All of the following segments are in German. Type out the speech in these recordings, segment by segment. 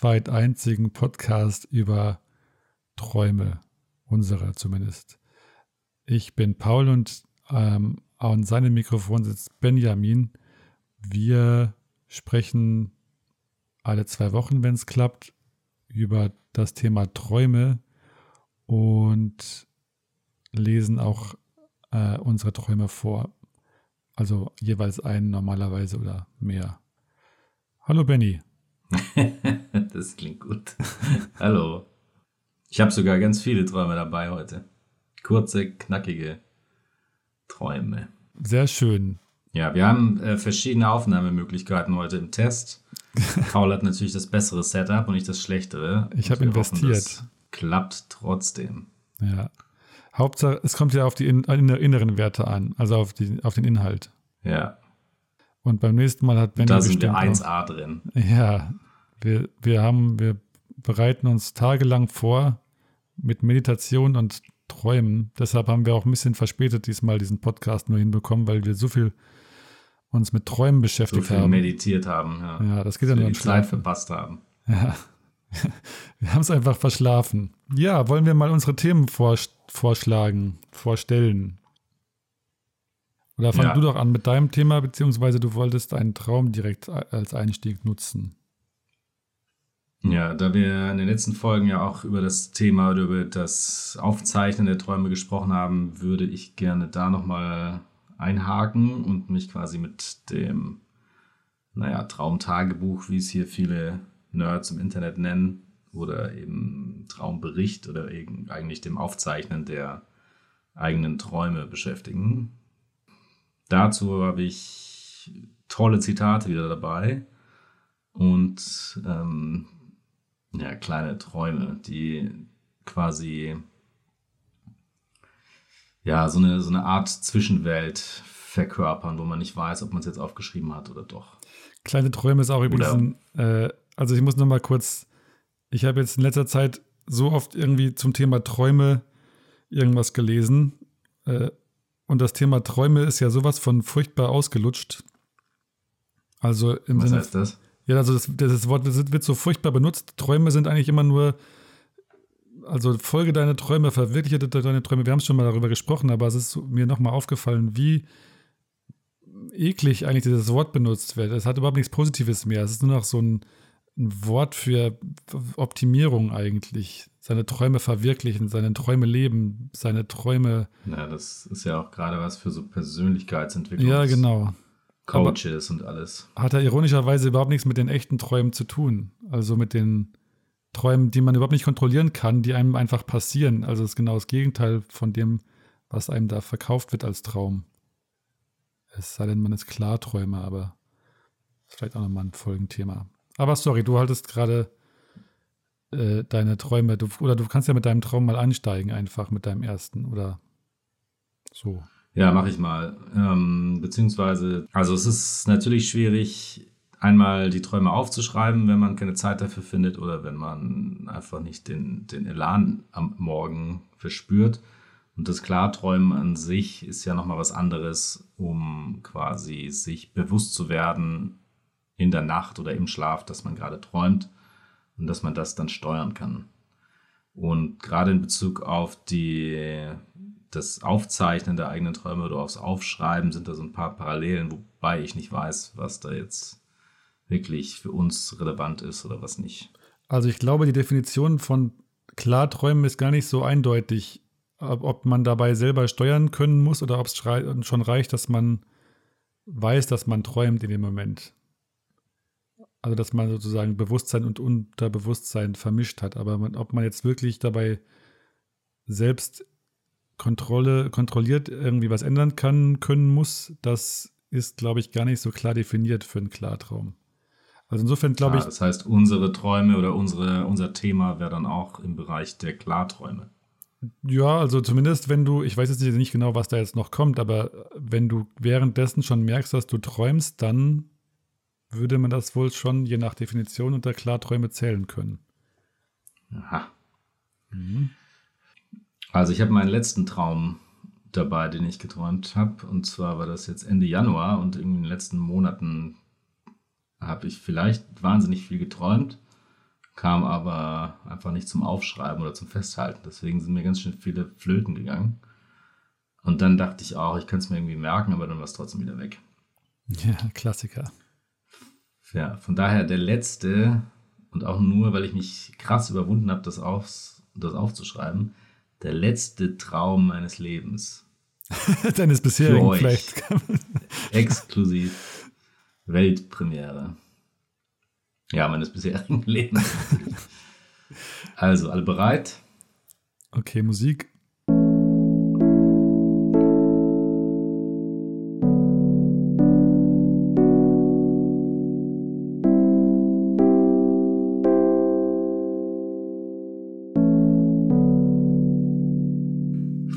weltweit einzigen Podcast über Träume, unsere zumindest. Ich bin Paul und ähm, an seinem Mikrofon sitzt Benjamin. Wir sprechen alle zwei Wochen, wenn es klappt, über das Thema Träume und lesen auch äh, unsere Träume vor. Also jeweils einen normalerweise oder mehr. Hallo Benny. das klingt gut. Hallo. Ich habe sogar ganz viele Träume dabei heute. Kurze, knackige Träume. Sehr schön. Ja, wir haben äh, verschiedene Aufnahmemöglichkeiten heute im Test. Paul hat natürlich das bessere Setup und nicht das schlechtere. Ich habe investiert. Hoffen, klappt trotzdem. Ja. Hauptsache, es kommt ja auf die inneren Werte an, also auf, die, auf den Inhalt. Ja. Und beim nächsten Mal hat Benny Da sind wir 1A drin. Ja, wir, wir haben, wir bereiten uns tagelang vor mit Meditation und Träumen. Deshalb haben wir auch ein bisschen verspätet diesmal diesen Podcast nur hinbekommen, weil wir so viel uns mit Träumen beschäftigt so viel haben. meditiert haben, ja. Ja, das geht ja nur die Zeit verpasst haben. Ja. Wir haben es einfach verschlafen. Ja, wollen wir mal unsere Themen vorstellen? vorschlagen, vorstellen. Oder fang ja. du doch an mit deinem Thema, beziehungsweise du wolltest einen Traum direkt als Einstieg nutzen. Ja, da wir in den letzten Folgen ja auch über das Thema oder über das Aufzeichnen der Träume gesprochen haben, würde ich gerne da nochmal einhaken und mich quasi mit dem, naja, Traumtagebuch, wie es hier viele Nerds im Internet nennen, oder eben Traumbericht oder eben eigentlich dem Aufzeichnen der eigenen Träume beschäftigen. Dazu habe ich tolle Zitate wieder dabei und ähm, ja, kleine Träume, die quasi ja, so eine, so eine Art Zwischenwelt verkörpern, wo man nicht weiß, ob man es jetzt aufgeschrieben hat oder doch. Kleine Träume ist auch übrigens, ein, äh, also ich muss noch mal kurz ich habe jetzt in letzter Zeit so oft irgendwie zum Thema Träume irgendwas gelesen. Äh, und das Thema Träume ist ja sowas von furchtbar ausgelutscht. Also im Was Sinne, heißt das? Ja, also das, das Wort wird so furchtbar benutzt. Träume sind eigentlich immer nur, also folge deine Träume, verwirkliche deine Träume. Wir haben schon mal darüber gesprochen, aber es ist mir nochmal aufgefallen, wie eklig eigentlich dieses Wort benutzt wird. Es hat überhaupt nichts Positives mehr. Es ist nur noch so ein, ein Wort für Optimierung eigentlich. Seine Träume verwirklichen, seine Träume leben, seine Träume. Ja, das ist ja auch gerade was für so Persönlichkeitsentwicklung. Ja, genau. Coaches Aber und alles. Hat er ironischerweise überhaupt nichts mit den echten Träumen zu tun. Also mit den Träumen, die man überhaupt nicht kontrollieren kann, die einem einfach passieren. Also das ist genau das Gegenteil von dem, was einem da verkauft wird als Traum. Es sei denn, man ist Klarträumer, aber vielleicht auch nochmal ein Folgenthema. Aber sorry, du haltest gerade äh, deine Träume, du, oder du kannst ja mit deinem Traum mal einsteigen, einfach mit deinem ersten, oder so. Ja, mache ich mal. Ähm, beziehungsweise, also es ist natürlich schwierig, einmal die Träume aufzuschreiben, wenn man keine Zeit dafür findet oder wenn man einfach nicht den, den Elan am Morgen verspürt. Und das Klarträumen an sich ist ja nochmal was anderes, um quasi sich bewusst zu werden, in der Nacht oder im Schlaf, dass man gerade träumt und dass man das dann steuern kann. Und gerade in Bezug auf die, das Aufzeichnen der eigenen Träume oder aufs Aufschreiben sind da so ein paar Parallelen, wobei ich nicht weiß, was da jetzt wirklich für uns relevant ist oder was nicht. Also ich glaube, die Definition von Klarträumen ist gar nicht so eindeutig, ob man dabei selber steuern können muss oder ob es schon reicht, dass man weiß, dass man träumt in dem Moment. Also, dass man sozusagen Bewusstsein und Unterbewusstsein vermischt hat. Aber man, ob man jetzt wirklich dabei selbst Kontrolle, kontrolliert irgendwie was ändern kann, können muss, das ist, glaube ich, gar nicht so klar definiert für einen Klartraum. Also insofern glaube ich. Das heißt, unsere Träume oder unsere, unser Thema wäre dann auch im Bereich der Klarträume. Ja, also zumindest wenn du, ich weiß jetzt nicht genau, was da jetzt noch kommt, aber wenn du währenddessen schon merkst, dass du träumst, dann würde man das wohl schon je nach Definition unter Klarträume zählen können. Aha. Mhm. Also ich habe meinen letzten Traum dabei, den ich geträumt habe. Und zwar war das jetzt Ende Januar und in den letzten Monaten habe ich vielleicht wahnsinnig viel geträumt, kam aber einfach nicht zum Aufschreiben oder zum Festhalten. Deswegen sind mir ganz schön viele Flöten gegangen. Und dann dachte ich auch, ich könnte es mir irgendwie merken, aber dann war es trotzdem wieder weg. Ja, Klassiker. Ja, von daher der letzte und auch nur, weil ich mich krass überwunden habe, das, aufs, das aufzuschreiben, der letzte Traum meines Lebens. Deines bisherigen vielleicht. Exklusiv Weltpremiere. Ja, meines bisherigen Lebens. also, alle bereit? Okay, Musik.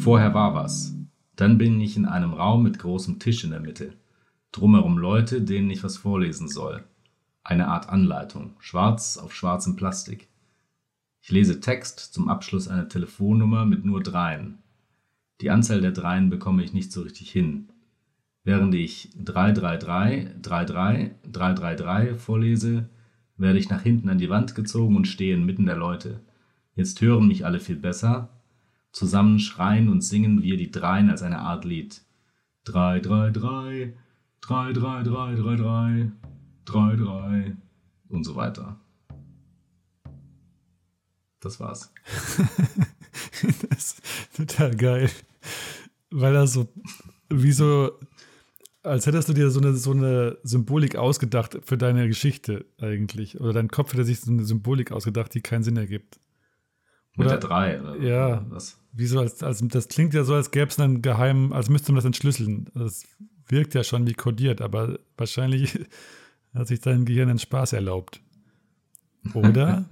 Vorher war was. Dann bin ich in einem Raum mit großem Tisch in der Mitte. Drumherum Leute, denen ich was vorlesen soll. Eine Art Anleitung, schwarz auf schwarzem Plastik. Ich lese Text zum Abschluss einer Telefonnummer mit nur Dreien. Die Anzahl der Dreien bekomme ich nicht so richtig hin. Während ich 333, 33, 333 vorlese, werde ich nach hinten an die Wand gezogen und stehe inmitten der Leute. Jetzt hören mich alle viel besser, Zusammen schreien und singen wir die Dreien als eine Art Lied. 3, 3, 3, 3, 3, 3, 3, 3, 3, 3 und so weiter. Das war's. das ist total geil. Weil er so, wie so, als hättest du dir so eine, so eine Symbolik ausgedacht für deine Geschichte eigentlich. Oder dein Kopf hätte sich so eine Symbolik ausgedacht, die keinen Sinn ergibt. Oder, Mit der 3, oder? Ja. Was? Wie so als, als, das klingt ja so, als gäbe es einen geheimen, als müsste man das entschlüsseln. Das wirkt ja schon wie kodiert, aber wahrscheinlich hat sich dein Gehirn einen Spaß erlaubt. Oder?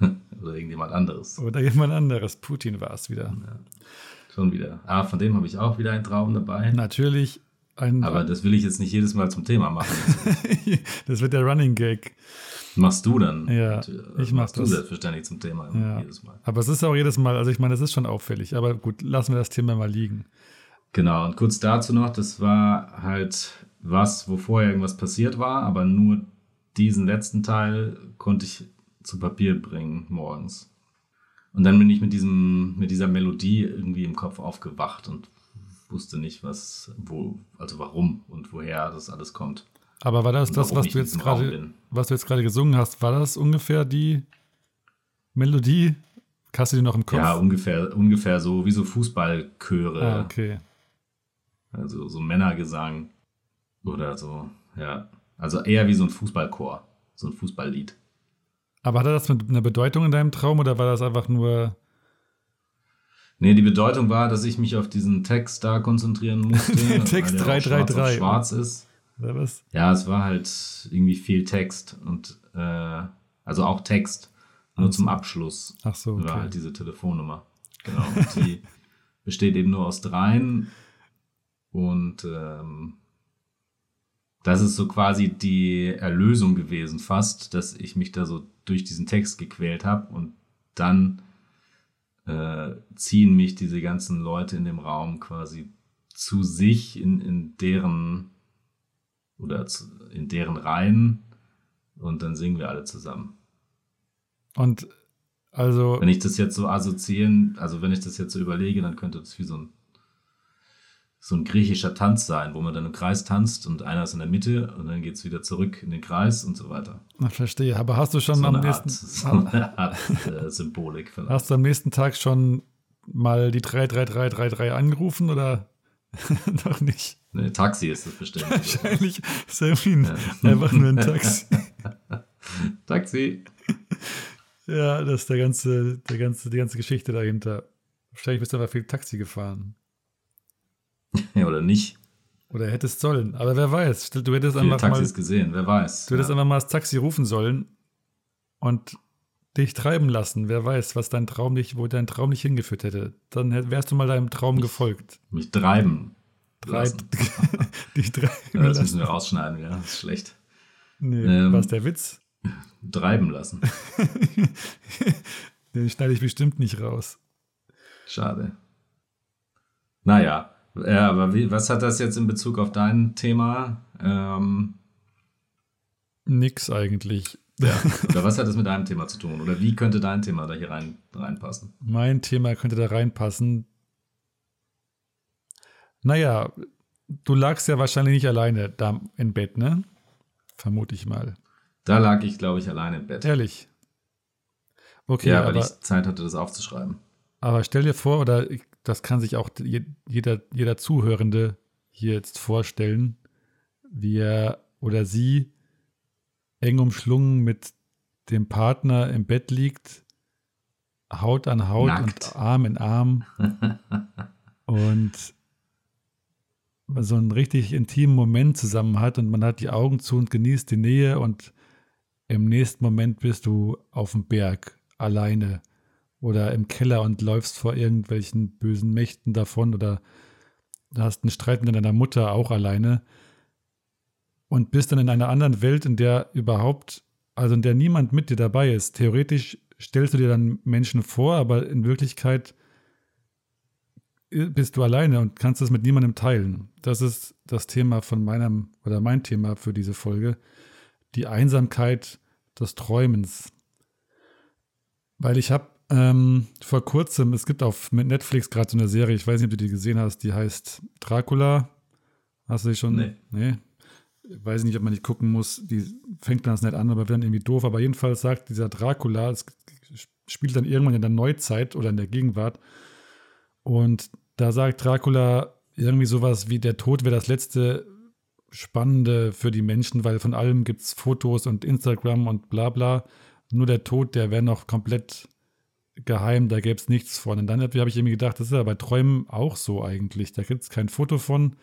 oder irgendjemand anderes. Oder jemand anderes. Putin war es wieder. Ja, schon wieder. Ah, von dem habe ich auch wieder einen Traum dabei. Natürlich. Ein, aber das will ich jetzt nicht jedes Mal zum Thema machen. das wird der Running Gag. Machst du dann? Ja, ich mach das. Du selbstverständlich zum Thema ja. jedes Mal. Aber es ist auch jedes Mal, also ich meine, es ist schon auffällig. Aber gut, lassen wir das Thema mal liegen. Genau, und kurz dazu noch, das war halt was, wo vorher irgendwas passiert war, aber nur diesen letzten Teil konnte ich zu Papier bringen morgens. Und dann bin ich mit, diesem, mit dieser Melodie irgendwie im Kopf aufgewacht und wusste nicht, was, wo, also warum und woher das alles kommt. Aber war das das, was du jetzt gerade, was du jetzt gerade gesungen hast, war das ungefähr die Melodie? Hast du die noch im Kopf? Ja, ungefähr, ungefähr so wie so Fußballchöre. Ah, okay. Also so Männergesang oder so, ja. Also eher wie so ein Fußballchor, so ein Fußballlied. Aber hatte das eine Bedeutung in deinem Traum oder war das einfach nur. Nee, die Bedeutung war, dass ich mich auf diesen Text da konzentrieren musste. Den Text 333. Schwarz, schwarz ist. Oder was? Ja, es war halt irgendwie viel Text und äh, also auch Text, nur so. zum Abschluss. Ach so. Okay. War halt diese Telefonnummer. Genau. Und die besteht eben nur aus dreien und ähm, das ist so quasi die Erlösung gewesen, fast, dass ich mich da so durch diesen Text gequält habe und dann äh, ziehen mich diese ganzen Leute in dem Raum quasi zu sich in, in deren oder in deren Reihen und dann singen wir alle zusammen. Und also. Wenn ich das jetzt so assoziieren, also wenn ich das jetzt so überlege, dann könnte das wie so ein, so ein griechischer Tanz sein, wo man dann im Kreis tanzt und einer ist in der Mitte und dann geht es wieder zurück in den Kreis und so weiter. Ich verstehe, aber hast du schon so am nächsten Art, so eine Art äh, Symbolik vielleicht. Hast du am nächsten Tag schon mal die 33333 angerufen oder noch nicht? Ne, Taxi ist das bestimmt. Wahrscheinlich ist ja. einfach nur ein Taxi. Taxi. Ja, das ist der ganze, der ganze, die ganze Geschichte dahinter. Wahrscheinlich bist du einfach viel Taxi gefahren. Ja, oder nicht. Oder hättest sollen. Aber wer weiß. Du hättest Viele einfach Taxis mal, gesehen, wer weiß. Du hättest ja. einfach mal das Taxi rufen sollen und dich treiben lassen. Wer weiß, was dein Traum nicht, wo dein Traum nicht hingeführt hätte. Dann wärst du mal deinem Traum mich, gefolgt. Mich treiben. Treib, dich treiben ja, das müssen wir rausschneiden, ja. Das ist schlecht. Nee, ähm, was der Witz? Treiben lassen. Den schneide ich bestimmt nicht raus. Schade. Naja, ja, aber wie, was hat das jetzt in Bezug auf dein Thema? Ähm, Nix eigentlich. Ja. Oder was hat das mit deinem Thema zu tun? Oder wie könnte dein Thema da hier rein, reinpassen? Mein Thema könnte da reinpassen. Naja, du lagst ja wahrscheinlich nicht alleine da im Bett, ne? Vermute ich mal. Da lag ich, glaube ich, alleine im Bett. Ehrlich. Okay, ja, weil aber, ich Zeit hatte, das aufzuschreiben. Aber stell dir vor, oder das kann sich auch jeder, jeder Zuhörende hier jetzt vorstellen, wie er oder sie eng umschlungen mit dem Partner im Bett liegt, Haut an Haut Nackt. und Arm in Arm und so einen richtig intimen Moment zusammen hat und man hat die Augen zu und genießt die Nähe und im nächsten Moment bist du auf dem Berg alleine oder im Keller und läufst vor irgendwelchen bösen Mächten davon oder hast einen Streit mit deiner Mutter auch alleine und bist dann in einer anderen Welt, in der überhaupt, also in der niemand mit dir dabei ist. Theoretisch stellst du dir dann Menschen vor, aber in Wirklichkeit bist du alleine und kannst das mit niemandem teilen. Das ist das Thema von meinem oder mein Thema für diese Folge. Die Einsamkeit des Träumens. Weil ich habe ähm, vor kurzem, es gibt auf Netflix gerade so eine Serie, ich weiß nicht, ob du die gesehen hast, die heißt Dracula. Hast du die schon? Nee. nee weiß nicht, ob man nicht gucken muss, die fängt ganz nett an, aber wird dann irgendwie doof. Aber jedenfalls sagt dieser Dracula, es spielt dann irgendwann in der Neuzeit oder in der Gegenwart. Und da sagt Dracula irgendwie sowas wie, der Tod wäre das letzte Spannende für die Menschen, weil von allem gibt es Fotos und Instagram und bla bla. Nur der Tod, der wäre noch komplett geheim, da gäbe es nichts von. Und dann habe ich irgendwie gedacht, das ist ja bei Träumen auch so eigentlich. Da gibt es kein Foto von,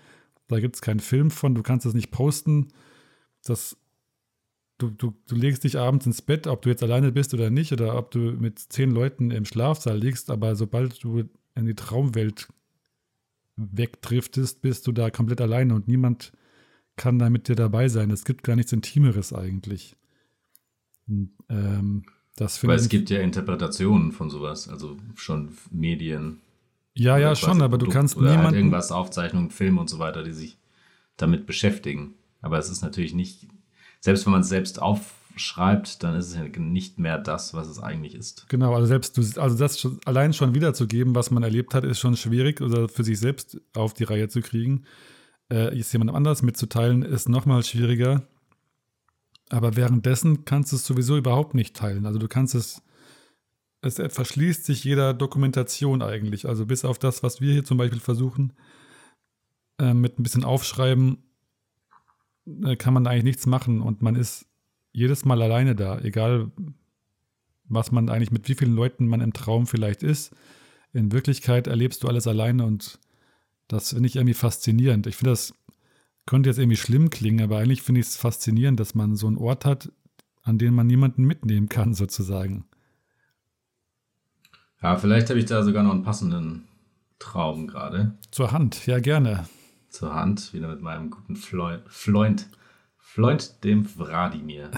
da gibt es keinen Film von, du kannst das nicht posten. Das, du, du, du legst dich abends ins Bett, ob du jetzt alleine bist oder nicht, oder ob du mit zehn Leuten im Schlafsaal liegst, aber sobald du in die Traumwelt wegdriftest, bist du da komplett alleine und niemand kann da mit dir dabei sein. Es gibt gar nichts Intimeres eigentlich. Und, ähm, das Weil es gibt ja Interpretationen von sowas, also schon Medien. Ja, ja, schon, aber du kannst oder niemanden... Halt irgendwas, Aufzeichnungen, Filme und so weiter, die sich damit beschäftigen. Aber es ist natürlich nicht, selbst wenn man es selbst aufschreibt, dann ist es nicht mehr das, was es eigentlich ist. Genau, also selbst du, also das schon, allein schon wiederzugeben, was man erlebt hat, ist schon schwierig oder für sich selbst auf die Reihe zu kriegen. Äh, ist jemandem anders mitzuteilen, ist nochmal schwieriger. Aber währenddessen kannst du es sowieso überhaupt nicht teilen. Also du kannst es es verschließt sich jeder Dokumentation eigentlich. Also bis auf das, was wir hier zum Beispiel versuchen, äh, mit ein bisschen Aufschreiben, äh, kann man eigentlich nichts machen und man ist jedes Mal alleine da, egal was man eigentlich mit wie vielen Leuten man im Traum vielleicht ist. In Wirklichkeit erlebst du alles alleine und das finde ich irgendwie faszinierend. Ich finde, das könnte jetzt irgendwie schlimm klingen, aber eigentlich finde ich es faszinierend, dass man so einen Ort hat, an den man niemanden mitnehmen kann, sozusagen. Ja, vielleicht habe ich da sogar noch einen passenden Traum gerade. Zur Hand, ja gerne. Zur Hand, wieder mit meinem guten Freund, Freund, Freund dem Wladimir.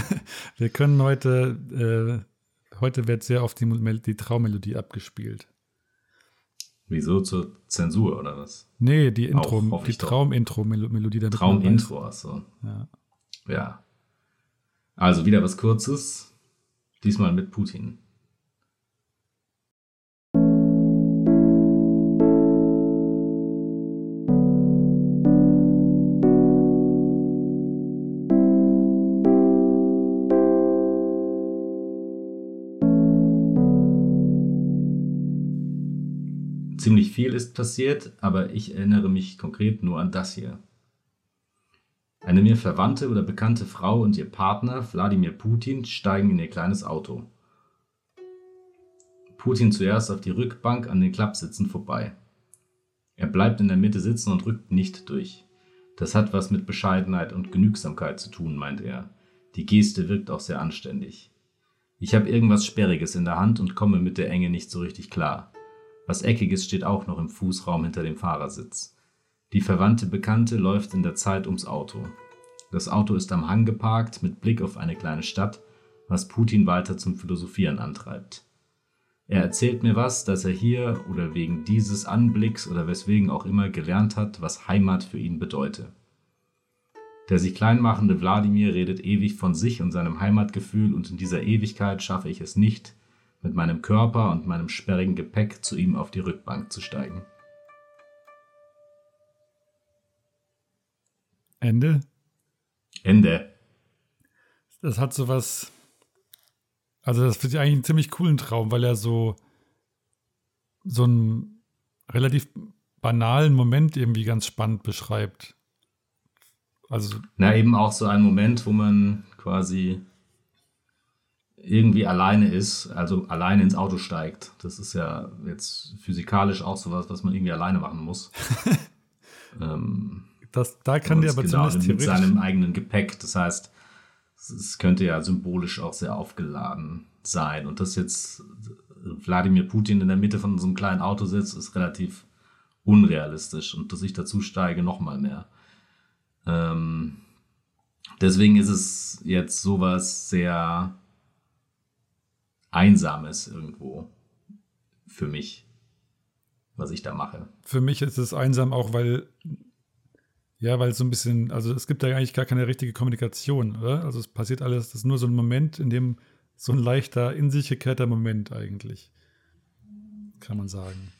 Wir können heute, äh, heute wird sehr oft die, die Traummelodie abgespielt. Wieso? Zur Zensur oder was? Nee, die Intro, Auch, die Traum-Intro-Melodie. Traum-Intro, achso. Ja. ja. Also wieder was Kurzes. Diesmal mit Putin. Viel ist passiert, aber ich erinnere mich konkret nur an das hier. Eine mir verwandte oder bekannte Frau und ihr Partner, Wladimir Putin, steigen in ihr kleines Auto. Putin zuerst auf die Rückbank an den Klappsitzen vorbei. Er bleibt in der Mitte sitzen und rückt nicht durch. Das hat was mit Bescheidenheit und Genügsamkeit zu tun, meint er. Die Geste wirkt auch sehr anständig. Ich habe irgendwas Sperriges in der Hand und komme mit der Enge nicht so richtig klar. Was Eckiges steht auch noch im Fußraum hinter dem Fahrersitz. Die verwandte Bekannte läuft in der Zeit ums Auto. Das Auto ist am Hang geparkt mit Blick auf eine kleine Stadt, was Putin weiter zum Philosophieren antreibt. Er erzählt mir was, dass er hier oder wegen dieses Anblicks oder weswegen auch immer gelernt hat, was Heimat für ihn bedeute. Der sich kleinmachende Wladimir redet ewig von sich und seinem Heimatgefühl und in dieser Ewigkeit schaffe ich es nicht, mit meinem Körper und meinem sperrigen Gepäck zu ihm auf die Rückbank zu steigen. Ende? Ende. Das hat so was. Also, das finde ich eigentlich einen ziemlich coolen Traum, weil er so. so einen relativ banalen Moment irgendwie ganz spannend beschreibt. Also. Na, eben auch so ein Moment, wo man quasi irgendwie alleine ist, also alleine ins Auto steigt. Das ist ja jetzt physikalisch auch sowas, was man irgendwie alleine machen muss. ähm, das, da kann der aber genau, zumindest mit seinem eigenen Gepäck. Das heißt, es könnte ja symbolisch auch sehr aufgeladen sein. Und dass jetzt Wladimir Putin in der Mitte von so einem kleinen Auto sitzt, ist relativ unrealistisch. Und dass ich dazu steige, noch mal mehr. Ähm, deswegen ist es jetzt sowas sehr Einsames irgendwo für mich, was ich da mache. Für mich ist es einsam auch, weil ja, weil es so ein bisschen, also es gibt da eigentlich gar keine richtige Kommunikation, oder? Also es passiert alles, das ist nur so ein Moment, in dem so ein leichter, in sich gekehrter Moment eigentlich, kann man sagen.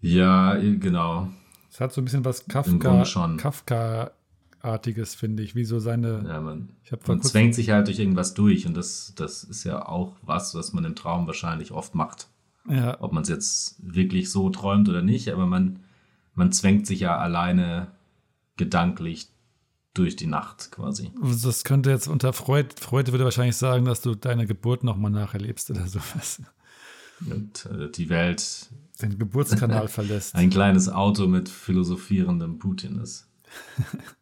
Ja, genau. Es hat so ein bisschen was Kafka, Kafka artiges finde ich, wie so seine. Ja, man, man zwängt sich halt durch irgendwas durch und das, das ist ja auch was, was man im Traum wahrscheinlich oft macht. Ja. Ob man es jetzt wirklich so träumt oder nicht, aber man, man zwängt sich ja alleine gedanklich durch die Nacht quasi. Das könnte jetzt unter Freud, Freud würde wahrscheinlich sagen, dass du deine Geburt nochmal nacherlebst oder sowas. Und äh, die Welt den Geburtskanal verlässt. Ein kleines Auto mit philosophierendem Putin ist.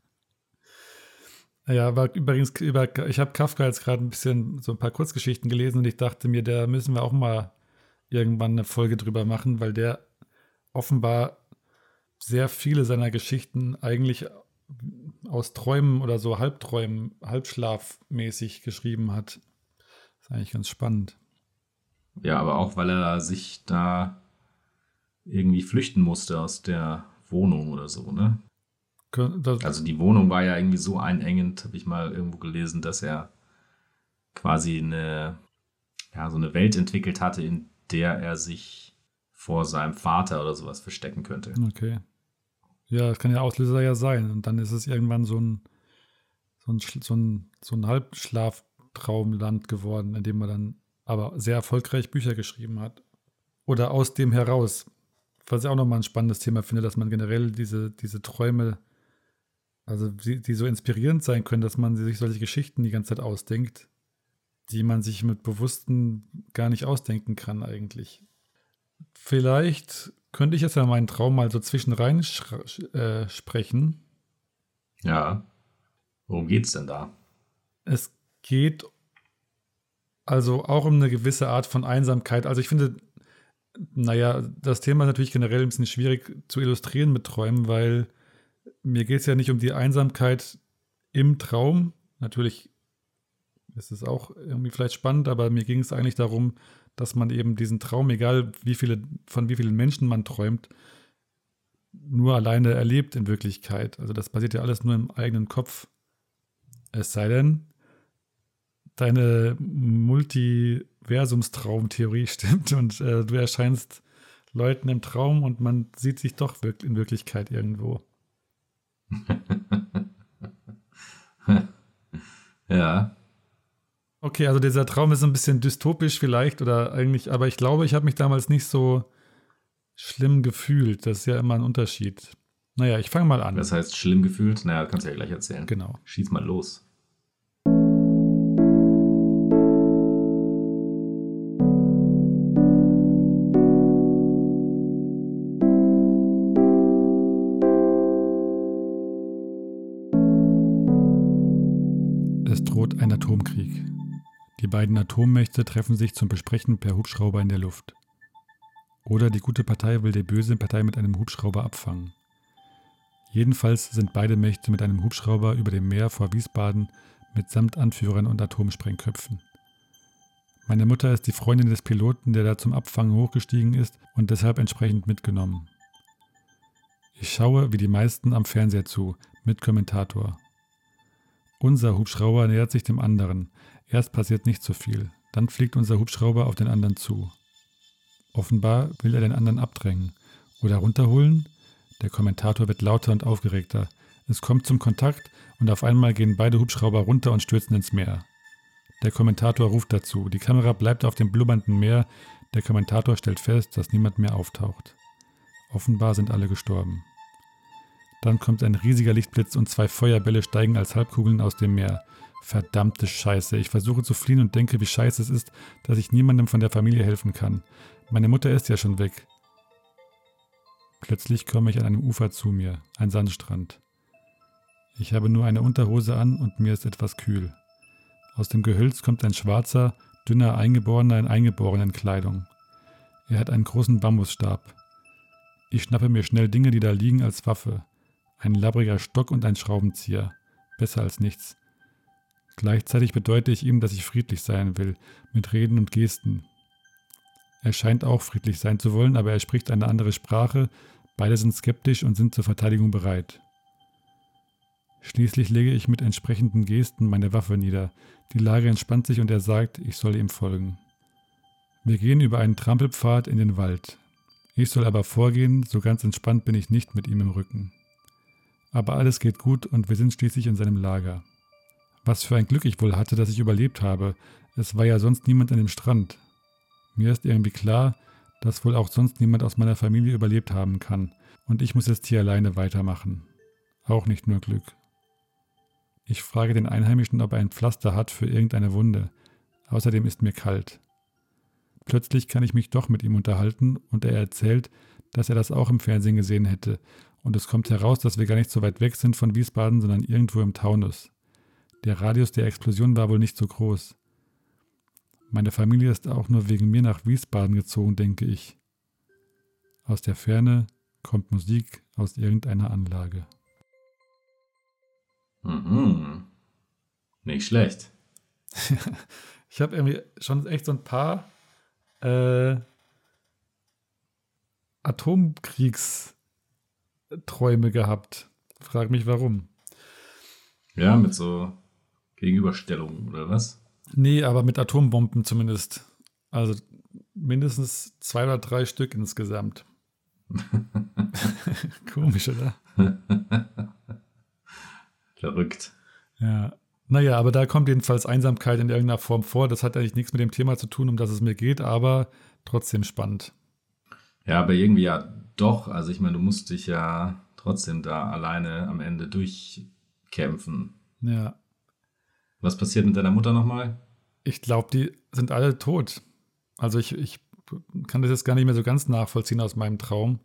ja, aber übrigens, über, ich habe Kafka jetzt gerade ein bisschen so ein paar Kurzgeschichten gelesen und ich dachte mir, da müssen wir auch mal irgendwann eine Folge drüber machen, weil der offenbar sehr viele seiner Geschichten eigentlich aus Träumen oder so Halbträumen, halbschlafmäßig geschrieben hat. Das ist eigentlich ganz spannend. Ja, aber auch, weil er sich da irgendwie flüchten musste aus der Wohnung oder so, ne? Also die Wohnung war ja irgendwie so einengend, habe ich mal irgendwo gelesen, dass er quasi eine, ja, so eine Welt entwickelt hatte, in der er sich vor seinem Vater oder sowas verstecken könnte. Okay. Ja, das kann ja Auslöser ja sein. Und dann ist es irgendwann so ein, so ein, so ein, so ein Halbschlaftraumland geworden, in dem man dann aber sehr erfolgreich Bücher geschrieben hat. Oder aus dem heraus. Was ich auch nochmal ein spannendes Thema finde, dass man generell diese, diese Träume, also die, die so inspirierend sein können, dass man sich solche Geschichten die ganze Zeit ausdenkt, die man sich mit Bewussten gar nicht ausdenken kann eigentlich. Vielleicht könnte ich jetzt ja meinen Traum mal so zwischenrein äh, sprechen. Ja. Worum geht es denn da? Es geht also auch um eine gewisse Art von Einsamkeit. Also ich finde, naja, das Thema ist natürlich generell ein bisschen schwierig zu illustrieren mit Träumen, weil mir geht es ja nicht um die Einsamkeit im Traum. Natürlich ist es auch irgendwie vielleicht spannend, aber mir ging es eigentlich darum, dass man eben diesen Traum, egal wie viele, von wie vielen Menschen man träumt, nur alleine erlebt in Wirklichkeit. Also das passiert ja alles nur im eigenen Kopf. Es sei denn, deine Multiversumstraumtheorie stimmt und äh, du erscheinst Leuten im Traum und man sieht sich doch in Wirklichkeit irgendwo. ja. Okay, also dieser Traum ist ein bisschen dystopisch vielleicht oder eigentlich, aber ich glaube, ich habe mich damals nicht so schlimm gefühlt. Das ist ja immer ein Unterschied. Naja, ich fange mal an. Das heißt schlimm gefühlt? Naja, kannst du ja gleich erzählen. Genau. Schieß mal los. Ein Atomkrieg. Die beiden Atommächte treffen sich zum Besprechen per Hubschrauber in der Luft. Oder die gute Partei will die böse Partei mit einem Hubschrauber abfangen. Jedenfalls sind beide Mächte mit einem Hubschrauber über dem Meer vor Wiesbaden mitsamt Anführern und Atomsprengköpfen. Meine Mutter ist die Freundin des Piloten, der da zum Abfangen hochgestiegen ist und deshalb entsprechend mitgenommen. Ich schaue wie die meisten am Fernseher zu, mit Kommentator. Unser Hubschrauber nähert sich dem anderen. Erst passiert nicht so viel. Dann fliegt unser Hubschrauber auf den anderen zu. Offenbar will er den anderen abdrängen. Oder runterholen? Der Kommentator wird lauter und aufgeregter. Es kommt zum Kontakt und auf einmal gehen beide Hubschrauber runter und stürzen ins Meer. Der Kommentator ruft dazu. Die Kamera bleibt auf dem blubbernden Meer. Der Kommentator stellt fest, dass niemand mehr auftaucht. Offenbar sind alle gestorben. Dann kommt ein riesiger Lichtblitz und zwei Feuerbälle steigen als Halbkugeln aus dem Meer. Verdammte Scheiße. Ich versuche zu fliehen und denke, wie scheiße es ist, dass ich niemandem von der Familie helfen kann. Meine Mutter ist ja schon weg. Plötzlich komme ich an einem Ufer zu mir, ein Sandstrand. Ich habe nur eine Unterhose an und mir ist etwas kühl. Aus dem Gehölz kommt ein schwarzer, dünner Eingeborener in Eingeborenenkleidung. Er hat einen großen Bambusstab. Ich schnappe mir schnell Dinge, die da liegen, als Waffe. Ein labbriger Stock und ein Schraubenzieher. Besser als nichts. Gleichzeitig bedeute ich ihm, dass ich friedlich sein will, mit Reden und Gesten. Er scheint auch friedlich sein zu wollen, aber er spricht eine andere Sprache, beide sind skeptisch und sind zur Verteidigung bereit. Schließlich lege ich mit entsprechenden Gesten meine Waffe nieder. Die Lage entspannt sich und er sagt, ich soll ihm folgen. Wir gehen über einen Trampelpfad in den Wald. Ich soll aber vorgehen, so ganz entspannt bin ich nicht mit ihm im Rücken. Aber alles geht gut und wir sind schließlich in seinem Lager. Was für ein Glück ich wohl hatte, dass ich überlebt habe. Es war ja sonst niemand an dem Strand. Mir ist irgendwie klar, dass wohl auch sonst niemand aus meiner Familie überlebt haben kann. Und ich muss jetzt hier alleine weitermachen. Auch nicht nur Glück. Ich frage den Einheimischen, ob er ein Pflaster hat für irgendeine Wunde. Außerdem ist mir kalt. Plötzlich kann ich mich doch mit ihm unterhalten und er erzählt, dass er das auch im Fernsehen gesehen hätte. Und es kommt heraus, dass wir gar nicht so weit weg sind von Wiesbaden, sondern irgendwo im Taunus. Der Radius der Explosion war wohl nicht so groß. Meine Familie ist auch nur wegen mir nach Wiesbaden gezogen, denke ich. Aus der Ferne kommt Musik aus irgendeiner Anlage. Mhm. Nicht schlecht. ich habe irgendwie schon echt so ein paar äh, Atomkriegsträume gehabt. Frag mich warum. Ja, mit so Gegenüberstellung oder was? Nee, aber mit Atombomben zumindest. Also mindestens zwei oder drei Stück insgesamt. Komisch, oder? Verrückt. Ja. Naja, aber da kommt jedenfalls Einsamkeit in irgendeiner Form vor. Das hat eigentlich nichts mit dem Thema zu tun, um das es mir geht, aber trotzdem spannend. Ja, aber irgendwie ja doch. Also ich meine, du musst dich ja trotzdem da alleine am Ende durchkämpfen. Ja. Was passiert mit deiner Mutter nochmal? Ich glaube, die sind alle tot. Also ich, ich kann das jetzt gar nicht mehr so ganz nachvollziehen aus meinem Traum.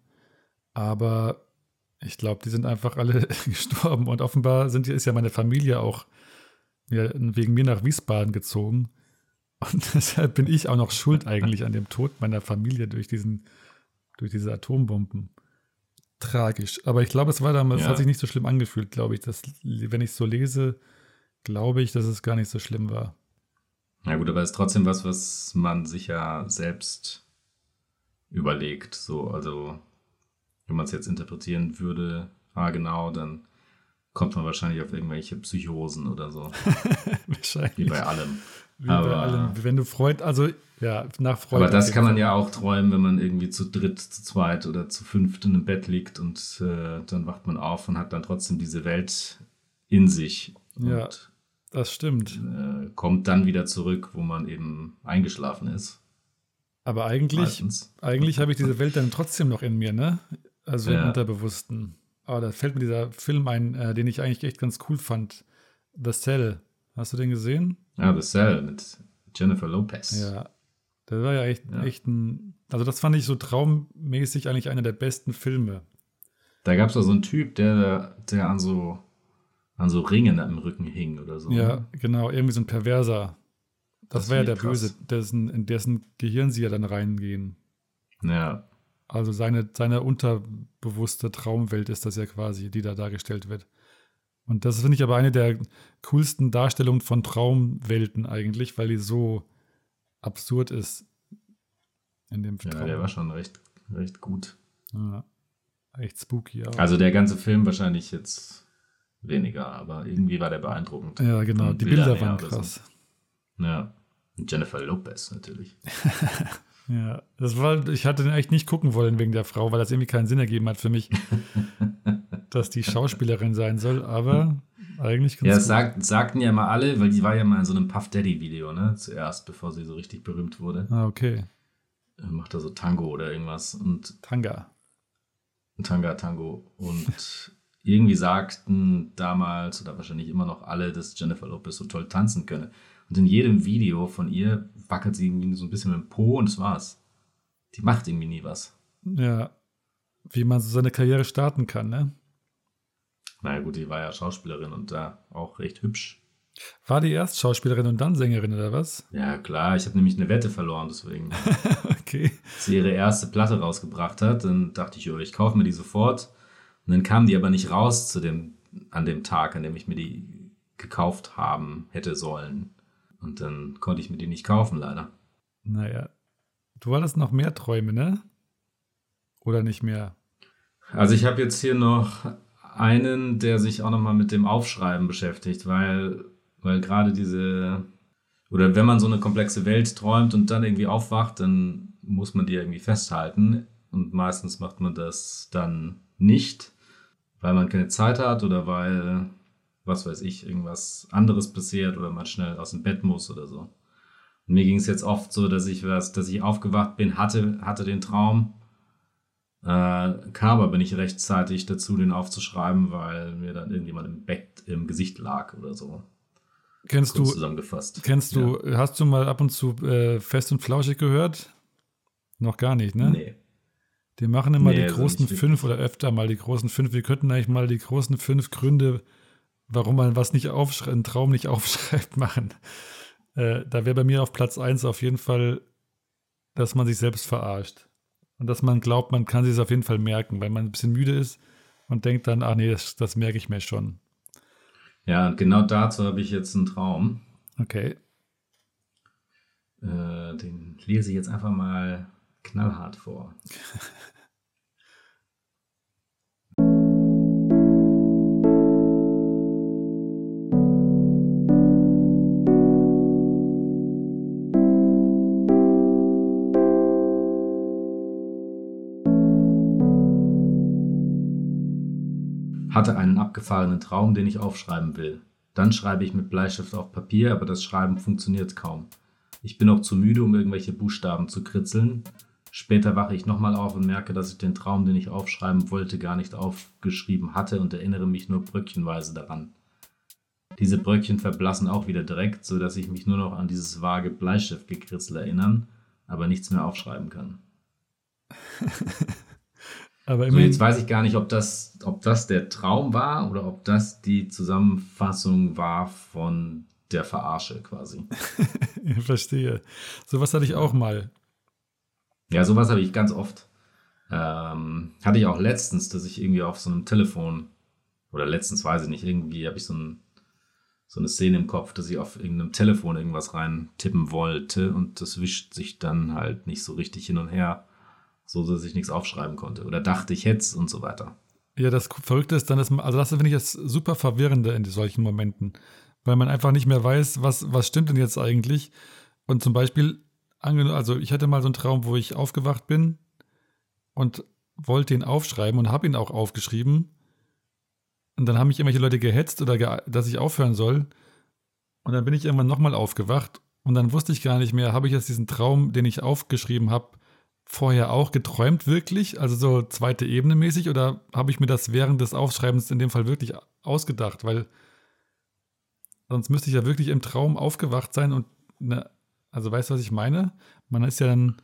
Aber ich glaube, die sind einfach alle gestorben. Und offenbar sind, ist ja meine Familie auch wegen mir nach Wiesbaden gezogen. Und deshalb bin ich auch noch schuld eigentlich an dem Tod meiner Familie durch diesen, durch diese Atombomben. Tragisch. Aber ich glaube, es war damals, ja. hat sich nicht so schlimm angefühlt, glaube ich. Das, wenn ich es so lese, glaube ich, dass es gar nicht so schlimm war. Na gut, aber es ist trotzdem was, was man sich ja selbst überlegt. So, also, wenn man es jetzt interpretieren würde, ah, genau, dann kommt man wahrscheinlich auf irgendwelche Psychosen oder so. wahrscheinlich. Wie bei allem. Wie aber, bei allem. Wenn du Freund, also ja, nach Freude. Aber das kann man ja auch träumen, wenn man irgendwie zu dritt, zu zweit oder zu fünft in einem Bett liegt und äh, dann wacht man auf und hat dann trotzdem diese Welt in sich. Ja. Das stimmt. Äh, kommt dann wieder zurück, wo man eben eingeschlafen ist. Aber eigentlich, eigentlich habe ich diese Welt dann trotzdem noch in mir, ne? Also ja. im Unterbewussten. Aber da fällt mir dieser Film ein, äh, den ich eigentlich echt ganz cool fand. The Cell. Hast du den gesehen? Ja, The Cell mit Jennifer Lopez. Ja. Der war ja echt, ja. echt ein. Also, das fand ich so traummäßig eigentlich einer der besten Filme. Da gab es doch so einen Typ, der, der an so an so Ringen im Rücken hing oder so. Ja, genau, irgendwie so ein Perverser. Das, das war ja der krass. Böse, dessen, in dessen Gehirn sie ja dann reingehen. Ja. Also seine, seine unterbewusste Traumwelt ist das ja quasi, die da dargestellt wird. Und das finde ich aber eine der coolsten Darstellungen von Traumwelten eigentlich, weil die so absurd ist. In dem Traum. Ja, der war schon recht, recht gut. Ja, echt spooky auch. Also der ganze Film wahrscheinlich jetzt weniger, aber irgendwie war der beeindruckend. Ja, genau, die Bilder her waren oder so. krass. Ja. Und Jennifer Lopez natürlich. Ja, das war, ich hatte den eigentlich nicht gucken wollen wegen der Frau, weil das irgendwie keinen Sinn ergeben hat für mich, dass die Schauspielerin sein soll, aber eigentlich ganz Ja, das sagt, sagten ja mal alle, weil die war ja mal in so einem Puff Daddy-Video, ne? Zuerst, bevor sie so richtig berühmt wurde. Ah, okay. Macht da so Tango oder irgendwas. Und Tanga. Tanga Tango. Und irgendwie sagten damals oder wahrscheinlich immer noch alle, dass Jennifer Lopez so toll tanzen könne. Und in jedem Video von ihr wackelt sie irgendwie so ein bisschen mit dem Po und das war's. Die macht irgendwie nie was. Ja, wie man so seine Karriere starten kann, ne? Naja gut, die war ja Schauspielerin und da auch recht hübsch. War die erst Schauspielerin und dann Sängerin oder was? Ja klar, ich habe nämlich eine Wette verloren, deswegen. Okay. Als sie ihre erste Platte rausgebracht hat, dann dachte ich, oh, ich kaufe mir die sofort. Und dann kam die aber nicht raus zu dem, an dem Tag, an dem ich mir die gekauft haben hätte sollen. Und dann konnte ich mir die nicht kaufen, leider. Naja. Du hattest noch mehr Träume, ne? Oder nicht mehr? Also ich habe jetzt hier noch einen, der sich auch nochmal mit dem Aufschreiben beschäftigt, weil, weil gerade diese, oder wenn man so eine komplexe Welt träumt und dann irgendwie aufwacht, dann muss man die irgendwie festhalten. Und meistens macht man das dann nicht, weil man keine Zeit hat oder weil, was weiß ich, irgendwas anderes passiert oder man schnell aus dem Bett muss oder so. Und mir ging es jetzt oft so, dass ich was, dass ich aufgewacht bin, hatte, hatte den Traum, äh, kam aber nicht rechtzeitig dazu, den aufzuschreiben, weil mir dann irgendjemand im Bett im Gesicht lag oder so. Kennst Kurz du, zusammengefasst. kennst du, hast du mal ab und zu äh, Fest und Flauschig gehört? Noch gar nicht, ne? Nee. Die machen immer Nee, die also großen fünf oder öfter mal die großen fünf. Wir könnten eigentlich mal die großen fünf Gründe, warum man was nicht aufschreibt, einen Traum nicht aufschreibt, machen. Äh, da wäre bei mir auf Platz eins auf jeden Fall, dass man sich selbst verarscht. Und dass man glaubt, man kann sich es auf jeden Fall merken, weil man ein bisschen müde ist und denkt dann, ach nee, das, das merke ich mir schon. Ja, genau dazu habe ich jetzt einen Traum. Okay. Äh, den lese ich jetzt einfach mal knallhart vor. abgefahrenen Traum, den ich aufschreiben will. Dann schreibe ich mit Bleistift auf Papier, aber das Schreiben funktioniert kaum. Ich bin auch zu müde, um irgendwelche Buchstaben zu kritzeln. Später wache ich nochmal auf und merke, dass ich den Traum, den ich aufschreiben wollte, gar nicht aufgeschrieben hatte und erinnere mich nur bröckchenweise daran. Diese Bröckchen verblassen auch wieder direkt, so dass ich mich nur noch an dieses vage Bleistiftgekritzel erinnern, aber nichts mehr aufschreiben kann. Aber So, jetzt weiß ich gar nicht, ob das, ob das der Traum war oder ob das die Zusammenfassung war von der Verarsche quasi. ich verstehe. Sowas hatte ich auch mal. Ja, sowas habe ich ganz oft. Ähm, hatte ich auch letztens, dass ich irgendwie auf so einem Telefon, oder letztens weiß ich nicht, irgendwie habe ich so, ein, so eine Szene im Kopf, dass ich auf irgendeinem Telefon irgendwas rein tippen wollte und das wischt sich dann halt nicht so richtig hin und her, so dass ich nichts aufschreiben konnte. Oder dachte ich hätte und so weiter. Ja, das Verrückte ist dann, dass man, also das finde ich das super verwirrende in solchen Momenten, weil man einfach nicht mehr weiß, was, was stimmt denn jetzt eigentlich. Und zum Beispiel, also ich hatte mal so einen Traum, wo ich aufgewacht bin und wollte ihn aufschreiben und habe ihn auch aufgeschrieben. Und dann haben mich irgendwelche Leute gehetzt oder ge dass ich aufhören soll. Und dann bin ich irgendwann nochmal aufgewacht und dann wusste ich gar nicht mehr, habe ich jetzt diesen Traum, den ich aufgeschrieben habe, vorher auch geträumt wirklich? Also so zweite Ebene mäßig oder habe ich mir das während des Aufschreibens in dem Fall wirklich ausgedacht? Weil sonst müsste ich ja wirklich im Traum aufgewacht sein und ne, also weißt du, was ich meine? Man ist ja dann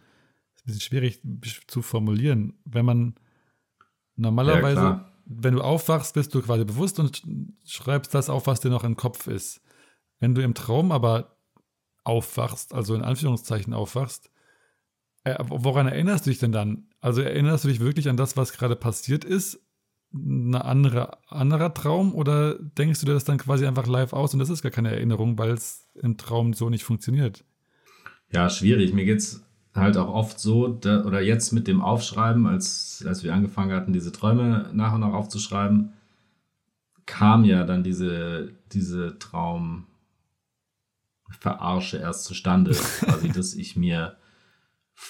ist ein bisschen schwierig zu formulieren, wenn man normalerweise, klar. wenn du aufwachst, bist du quasi bewusst und schreibst das auf, was dir noch im Kopf ist. Wenn du im Traum aber aufwachst, also in Anführungszeichen aufwachst, woran erinnerst du dich denn dann? Also erinnerst du dich wirklich an das, was gerade passiert ist? Ein andere, anderer Traum oder denkst du dir das dann quasi einfach live aus und das ist gar keine Erinnerung, weil es im Traum so nicht funktioniert? Ja, schwierig. Mir geht's halt auch oft so, da, oder jetzt mit dem Aufschreiben, als, als wir angefangen hatten, diese Träume nach und nach aufzuschreiben, kam ja dann diese, diese Traumverarsche erst zustande, quasi, dass ich mir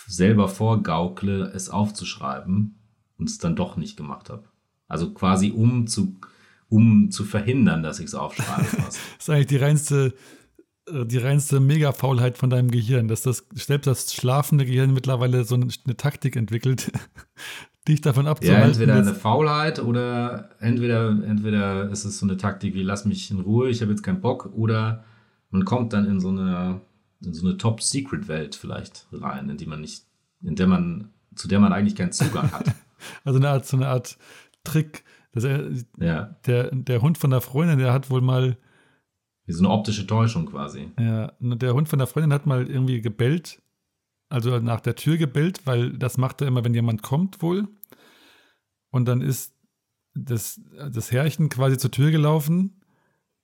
selber vorgaukle, es aufzuschreiben und es dann doch nicht gemacht habe. Also quasi um zu, um zu verhindern, dass ich es aufschreibe. das ist eigentlich die reinste, äh, die reinste Mega-Faulheit von deinem Gehirn, dass das selbst das schlafende Gehirn mittlerweile so eine, eine Taktik entwickelt, dich davon abzuhalten. Ja, entweder eine Faulheit oder entweder, entweder ist es so eine Taktik wie lass mich in Ruhe, ich habe jetzt keinen Bock oder man kommt dann in so eine, in so eine Top-Secret-Welt vielleicht rein, in die man nicht, in der man, zu der man eigentlich keinen Zugang hat. also eine Art, so eine Art Trick. Das, ja. der, der Hund von der Freundin, der hat wohl mal. Wie so eine optische Täuschung quasi. Ja, der Hund von der Freundin hat mal irgendwie gebellt, also nach der Tür gebellt, weil das macht er immer, wenn jemand kommt wohl. Und dann ist das, das Herrchen quasi zur Tür gelaufen,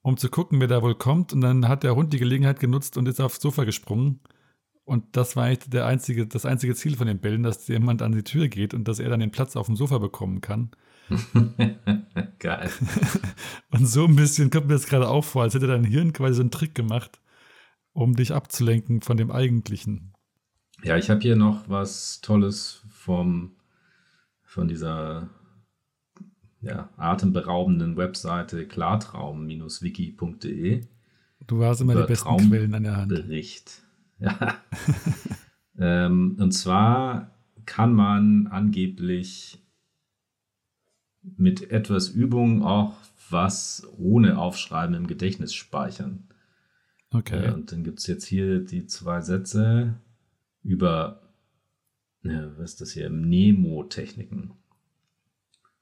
um zu gucken, wer da wohl kommt. Und dann hat der Hund die Gelegenheit genutzt und ist aufs Sofa gesprungen. Und das war eigentlich der einzige, das einzige Ziel von den Bällen, dass jemand an die Tür geht und dass er dann den Platz auf dem Sofa bekommen kann. Geil. und so ein bisschen kommt mir das gerade auch vor, als hätte dein Hirn quasi so einen Trick gemacht, um dich abzulenken von dem Eigentlichen. Ja, ich habe hier noch was Tolles vom, von dieser ja, atemberaubenden Webseite klartraum-wiki.de. Du hast immer die besten Quellen an der Hand. Bericht. Ja. ähm, und zwar kann man angeblich mit etwas Übung auch was ohne Aufschreiben im Gedächtnis speichern. Okay. Äh, und dann gibt es jetzt hier die zwei Sätze über, ja, was ist das hier, Mnemotechniken.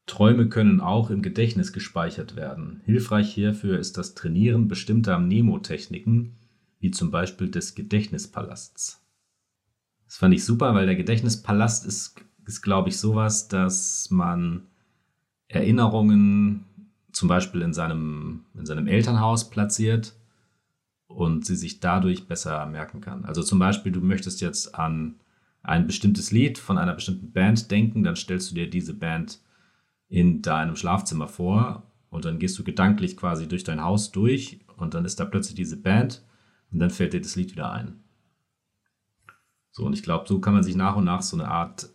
Träume können auch im Gedächtnis gespeichert werden. Hilfreich hierfür ist das Trainieren bestimmter Mnemotechniken, wie zum Beispiel des Gedächtnispalasts. Das fand ich super, weil der Gedächtnispalast ist, ist glaube ich, sowas, dass man Erinnerungen zum Beispiel in seinem, in seinem Elternhaus platziert und sie sich dadurch besser merken kann. Also zum Beispiel, du möchtest jetzt an ein bestimmtes Lied von einer bestimmten Band denken, dann stellst du dir diese Band in deinem Schlafzimmer vor und dann gehst du gedanklich quasi durch dein Haus durch und dann ist da plötzlich diese Band und dann fällt dir das Lied wieder ein. So, und ich glaube, so kann man sich nach und nach so eine Art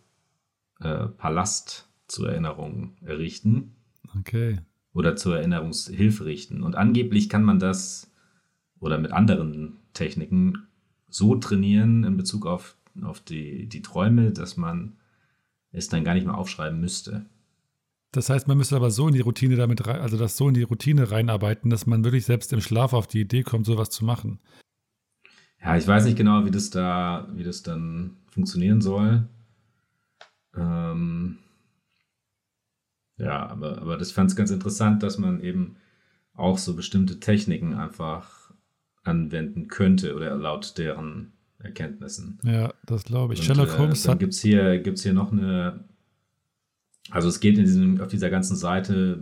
äh, Palast zur Erinnerung errichten. Okay. Oder zur Erinnerungshilfe richten. Und angeblich kann man das oder mit anderen Techniken so trainieren in Bezug auf, auf die, die Träume, dass man es dann gar nicht mehr aufschreiben müsste. Das heißt, man müsste aber so in die Routine damit rein, also das so in die Routine reinarbeiten, dass man wirklich selbst im Schlaf auf die Idee kommt, sowas zu machen. Ja, ich weiß nicht genau, wie das da, wie das dann funktionieren soll. Ähm, ja, aber, aber das fand es ganz interessant, dass man eben auch so bestimmte Techniken einfach anwenden könnte oder laut deren Erkenntnissen. Ja, das glaube ich. Und, Sherlock äh, Holmes äh, dann gibt es hier, gibt's hier noch eine, also es geht in diesem, auf dieser ganzen Seite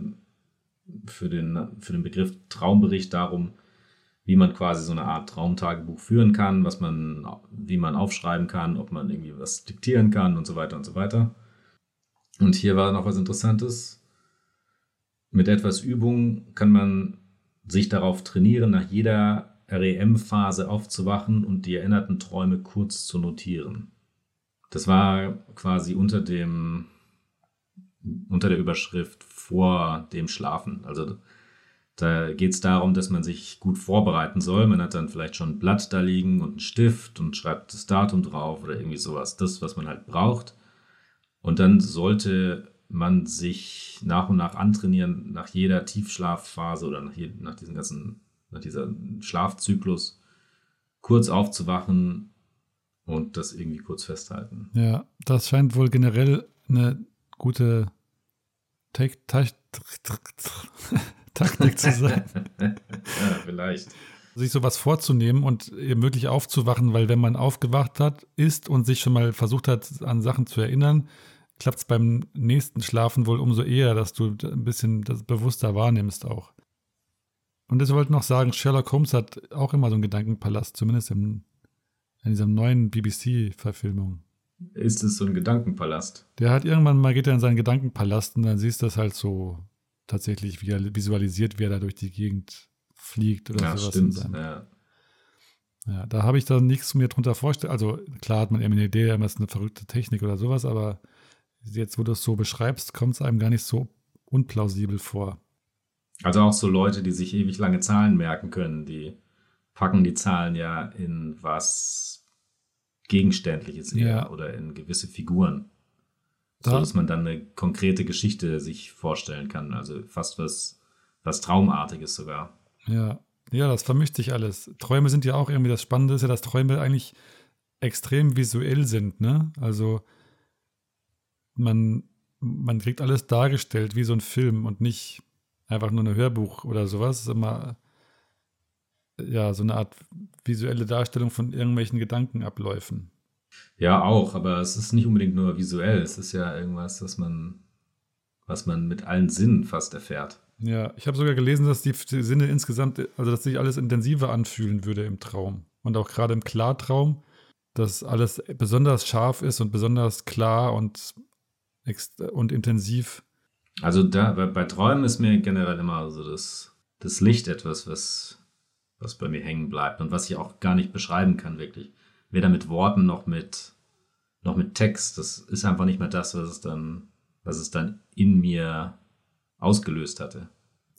für den, für den Begriff Traumbericht darum, wie man quasi so eine Art Traumtagebuch führen kann, was man, wie man aufschreiben kann, ob man irgendwie was diktieren kann und so weiter und so weiter. Und hier war noch was Interessantes. Mit etwas Übung kann man sich darauf trainieren, nach jeder REM-Phase aufzuwachen und die erinnerten Träume kurz zu notieren. Das war quasi unter dem unter der Überschrift vor dem Schlafen. Also da geht es darum, dass man sich gut vorbereiten soll. Man hat dann vielleicht schon ein Blatt da liegen und einen Stift und schreibt das Datum drauf oder irgendwie sowas. Das, was man halt braucht. Und dann sollte man sich nach und nach antrainieren, nach jeder Tiefschlafphase oder nach, je, nach diesem ganzen, nach dieser Schlafzyklus kurz aufzuwachen und das irgendwie kurz festhalten. Ja, das scheint wohl generell eine gute Taktik zu sein. ja, vielleicht. Sich sowas vorzunehmen und eben wirklich aufzuwachen, weil wenn man aufgewacht hat, ist und sich schon mal versucht hat, an Sachen zu erinnern, klappt es beim nächsten Schlafen wohl umso eher, dass du ein bisschen das bewusster wahrnimmst auch. Und ich wollte noch sagen, Sherlock Holmes hat auch immer so einen Gedankenpalast, zumindest im, in dieser neuen BBC-Verfilmung. Ist es so ein Gedankenpalast? Der hat irgendwann mal, geht er in seinen Gedankenpalast und dann siehst du das halt so tatsächlich visualisiert, wie er da durch die Gegend fliegt oder ja, sowas. Stimmt, ja. ja, da habe ich da nichts mir drunter vorstellen. Also klar hat man immer eine Idee, immer ist eine verrückte Technik oder sowas, aber jetzt, wo du es so beschreibst, kommt es einem gar nicht so unplausibel vor. Also auch so Leute, die sich ewig lange Zahlen merken können, die packen die Zahlen ja in was Gegenständliches eher ja. oder in gewisse Figuren. Da. So dass man dann eine konkrete Geschichte sich vorstellen kann. Also fast was, was Traumartiges sogar. Ja. Ja, das vermischt sich alles. Träume sind ja auch irgendwie das Spannende, ist ja, dass Träume eigentlich extrem visuell sind, ne? Also man, man kriegt alles dargestellt wie so ein Film und nicht einfach nur ein Hörbuch oder sowas. Immer ja so eine Art visuelle Darstellung von irgendwelchen Gedankenabläufen. Ja, auch, aber es ist nicht unbedingt nur visuell. Es ist ja irgendwas, was man, was man mit allen Sinnen fast erfährt. Ja, ich habe sogar gelesen, dass die, die Sinne insgesamt, also dass sich alles intensiver anfühlen würde im Traum. Und auch gerade im Klartraum, dass alles besonders scharf ist und besonders klar und, und intensiv. Also da, bei, bei Träumen ist mir generell immer so das, das Licht etwas, was, was bei mir hängen bleibt und was ich auch gar nicht beschreiben kann, wirklich weder mit Worten noch mit, noch mit Text. Das ist einfach nicht mehr das, was es dann, was es dann in mir ausgelöst hatte.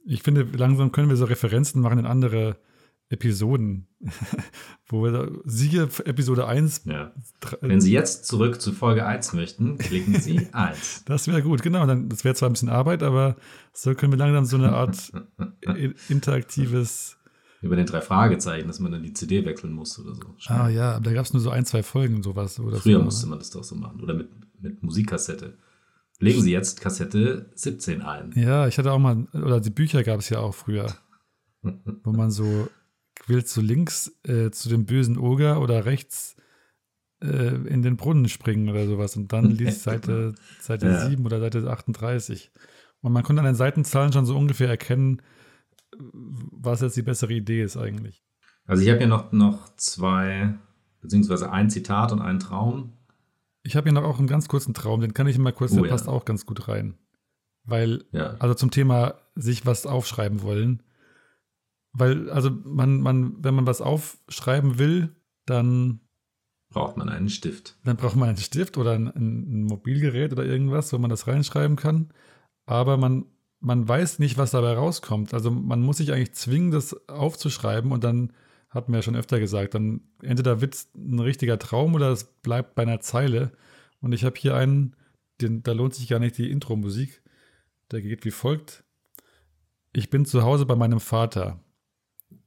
Ich finde, langsam können wir so Referenzen machen in andere Episoden, wo wir siehe Episode 1. Ja. Wenn Sie jetzt zurück zu Folge 1 möchten, klicken Sie 1. Das wäre gut, genau. Dann, das wäre zwar ein bisschen Arbeit, aber so können wir langsam so eine Art interaktives über den drei Fragezeichen, dass man dann die CD wechseln muss oder so. Ah ja, aber da gab es nur so ein, zwei Folgen und sowas. Oder Früher so, musste man das doch so machen. Oder mit, mit Musikkassette. Legen Sie jetzt Kassette 17 ein. Ja, ich hatte auch mal, oder die Bücher gab es ja auch früher, wo man so willst du links äh, zu dem bösen Oger oder rechts äh, in den Brunnen springen oder sowas und dann liest Seite, Seite ja. 7 oder Seite 38. Und man konnte an den Seitenzahlen schon so ungefähr erkennen, was jetzt die bessere Idee ist eigentlich. Also ich habe hier noch, noch zwei, beziehungsweise ein Zitat und einen Traum. Ich habe hier noch auch einen ganz kurzen Traum, den kann ich mal kurz, oh, der ja. passt auch ganz gut rein. Weil, ja. also zum Thema sich was aufschreiben wollen. Weil, also man, man, wenn man was aufschreiben will, dann braucht man einen Stift. Dann braucht man einen Stift oder ein, ein Mobilgerät oder irgendwas, wo man das reinschreiben kann. Aber man man weiß nicht, was dabei rauskommt. Also man muss sich eigentlich zwingen, das aufzuschreiben und dann hatten wir ja schon öfter gesagt, dann entweder wird es ein richtiger Traum oder es bleibt bei einer Zeile. Und ich habe hier einen, den, da lohnt sich gar nicht die Intro-Musik. Der geht wie folgt. Ich bin zu Hause bei meinem Vater.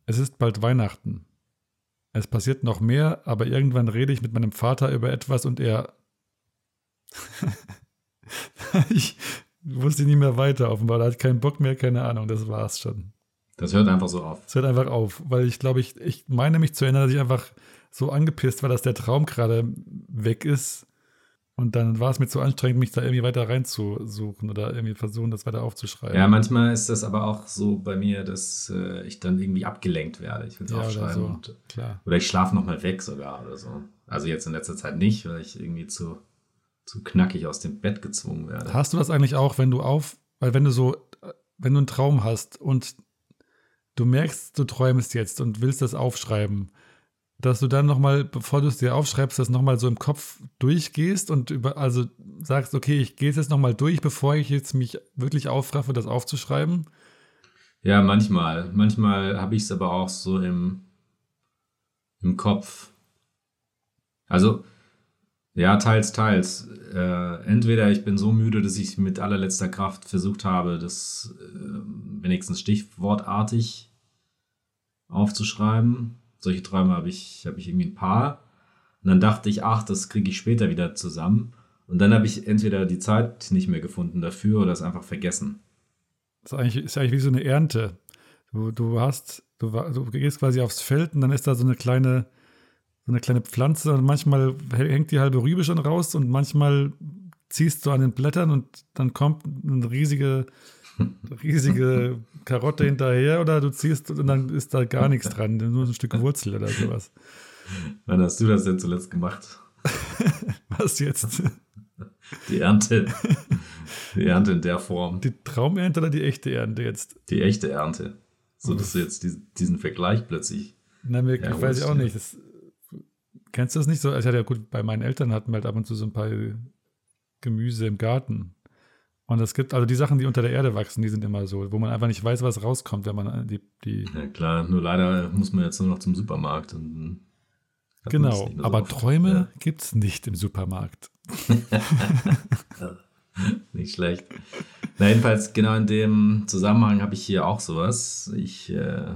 Es ist bald Weihnachten. Es passiert noch mehr, aber irgendwann rede ich mit meinem Vater über etwas und er. ich, wusste nie mehr weiter offenbar. Er hat keinen Bock mehr, keine Ahnung, das war's schon. Das hört einfach so auf. Das hört einfach auf, weil ich glaube, ich, ich meine mich zu erinnern, dass ich einfach so angepisst war, dass der Traum gerade weg ist. Und dann war es mir zu anstrengend, mich da irgendwie weiter reinzusuchen oder irgendwie versuchen, das weiter aufzuschreiben. Ja, manchmal ist das aber auch so bei mir, dass äh, ich dann irgendwie abgelenkt werde. Ich will es ja, aufschreiben. Oder, so. und, oder ich schlafe nochmal weg sogar oder so. Also jetzt in letzter Zeit nicht, weil ich irgendwie zu zu knackig aus dem Bett gezwungen werde. Hast du das eigentlich auch, wenn du auf, weil wenn du so, wenn du einen Traum hast und du merkst, du träumst jetzt und willst das aufschreiben, dass du dann nochmal, bevor du es dir aufschreibst, das nochmal so im Kopf durchgehst und über, also sagst, okay, ich gehe es jetzt nochmal durch, bevor ich jetzt mich wirklich aufraffe, das aufzuschreiben? Ja, manchmal. Manchmal habe ich es aber auch so im, im Kopf. Also, ja, teils, teils. Äh, entweder ich bin so müde, dass ich mit allerletzter Kraft versucht habe, das äh, wenigstens stichwortartig aufzuschreiben. Solche Träume habe ich, hab ich irgendwie ein paar. Und dann dachte ich, ach, das kriege ich später wieder zusammen. Und dann habe ich entweder die Zeit nicht mehr gefunden dafür oder es einfach vergessen. Das ist eigentlich, ist eigentlich wie so eine Ernte. Du, du hast, du, du gehst quasi aufs Feld und dann ist da so eine kleine so eine kleine Pflanze und manchmal hängt die halbe Rübe schon raus und manchmal ziehst du an den Blättern und dann kommt eine riesige, riesige Karotte hinterher oder du ziehst und dann ist da gar nichts dran, nur ein Stück Wurzel oder sowas. Wann hast du das denn zuletzt gemacht? Was jetzt? Die Ernte. die Ernte in der Form. Die Traumernte oder die echte Ernte jetzt? Die echte Ernte. So dass du jetzt diesen Vergleich plötzlich. Na, mir weiß ich auch nicht. Das, kennst du das nicht so? Hatte ja gut, bei meinen Eltern hatten wir halt ab und zu so ein paar Gemüse im Garten. Und es gibt, also die Sachen, die unter der Erde wachsen, die sind immer so, wo man einfach nicht weiß, was rauskommt, wenn man die. die ja, klar, nur leider muss man jetzt nur noch zum Supermarkt. Und genau, aber so Träume ja. gibt es nicht im Supermarkt. nicht schlecht. Na, jedenfalls, genau in dem Zusammenhang habe ich hier auch sowas. Ich, äh,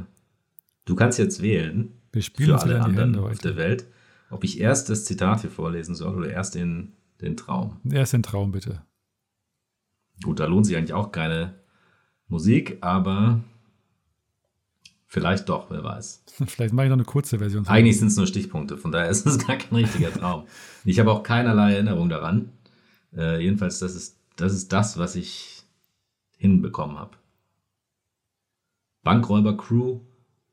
du kannst jetzt wählen. Wir spielen für alle anderen auf der Welt, ob ich erst das Zitat hier vorlesen soll oder erst den, den Traum. Erst den Traum, bitte. Gut, da lohnt sich eigentlich auch keine Musik, aber vielleicht doch, wer weiß. Vielleicht mache ich noch eine kurze Version. Eigentlich sind es nur Stichpunkte, von daher ist es gar kein richtiger Traum. Ich habe auch keinerlei Erinnerung daran. Äh, jedenfalls, das ist, das ist das, was ich hinbekommen habe. Bankräuber-Crew,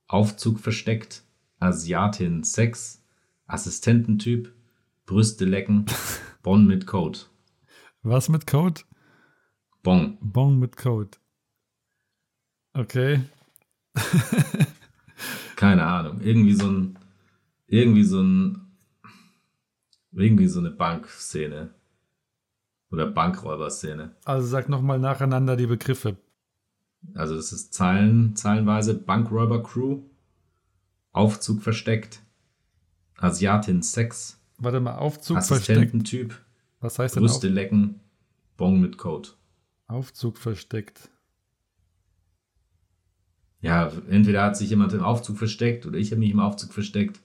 Aufzug versteckt, Asiatin Sex, Assistententyp, Brüste lecken, Bonn mit Code. Was mit Code? Bon. Bon mit Code. Okay. Keine Ahnung. Irgendwie so ein. Irgendwie so ein. Irgendwie so eine Bankszene. Oder Bankräuberszene. Also sag nochmal nacheinander die Begriffe. Also das ist Zeilen, zeilenweise Bankräuber-Crew, Aufzug versteckt, Asiatin Sex. Warte mal, Aufzug Assistententyp. Was heißt denn Brüste lecken, Bon mit Code. Aufzug versteckt. Ja, entweder hat sich jemand im Aufzug versteckt oder ich habe mich im Aufzug versteckt.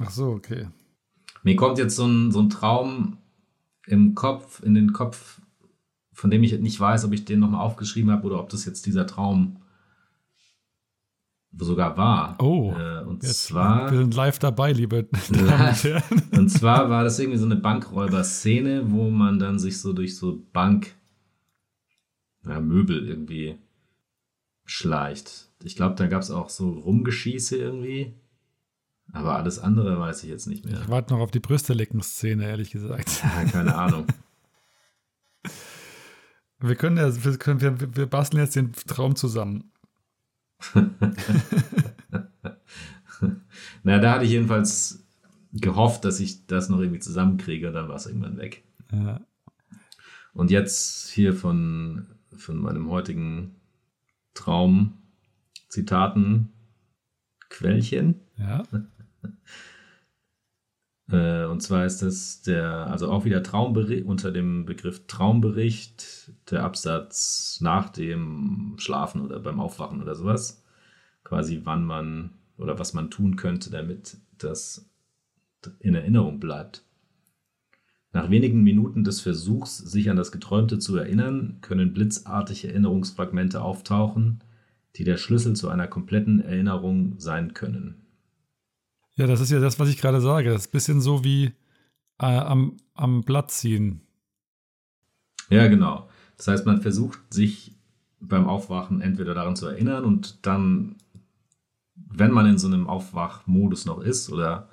Ach so, okay. Mir kommt jetzt so ein, so ein Traum im Kopf, in den Kopf, von dem ich nicht weiß, ob ich den nochmal aufgeschrieben habe oder ob das jetzt dieser Traum sogar war. Oh, äh, und zwar. Wir sind live dabei, liebe Damen und Und zwar war das irgendwie so eine Bankräuber-Szene, wo man dann sich so durch so Bank ja, Möbel irgendwie schleicht. Ich glaube, da gab es auch so Rumgeschieße irgendwie. Aber alles andere weiß ich jetzt nicht mehr. Ich warte noch auf die Brüste-Lecken-Szene, ehrlich gesagt. Ja, keine Ahnung. wir können ja, wir, können, wir, wir basteln jetzt den Traum zusammen. Na, da hatte ich jedenfalls gehofft, dass ich das noch irgendwie zusammenkriege, dann war es irgendwann weg. Ja. Und jetzt hier von von meinem heutigen Traum Zitaten Quellchen. Ja. Äh, und zwar ist das der, also auch wieder Traumbericht, unter dem Begriff Traumbericht, der Absatz nach dem Schlafen oder beim Aufwachen oder sowas. Quasi wann man oder was man tun könnte, damit das in Erinnerung bleibt. Nach wenigen Minuten des Versuchs, sich an das Geträumte zu erinnern, können blitzartige Erinnerungsfragmente auftauchen, die der Schlüssel zu einer kompletten Erinnerung sein können. Ja, das ist ja das, was ich gerade sage. Das ist ein bisschen so wie äh, am, am Blatt ziehen. Ja, genau. Das heißt, man versucht sich beim Aufwachen entweder daran zu erinnern und dann, wenn man in so einem Aufwachmodus noch ist oder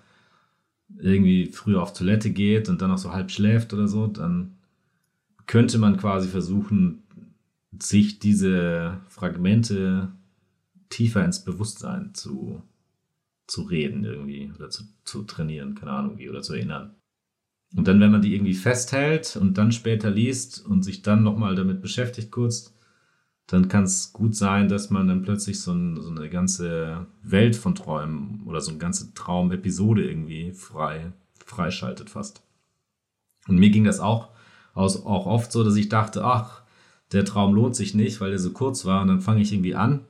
irgendwie früher auf Toilette geht und dann noch so halb schläft oder so, dann könnte man quasi versuchen, sich diese Fragmente tiefer ins Bewusstsein zu, zu reden irgendwie oder zu, zu trainieren, keine Ahnung wie, oder zu erinnern. Und dann, wenn man die irgendwie festhält und dann später liest und sich dann nochmal damit beschäftigt kurz, dann kann es gut sein, dass man dann plötzlich so, ein, so, eine ganze Welt von Träumen oder so eine ganze Traumepisode irgendwie frei, freischaltet fast. Und mir ging das auch, aus, auch oft so, dass ich dachte, ach, der Traum lohnt sich nicht, weil der so kurz war. Und dann fange ich irgendwie an,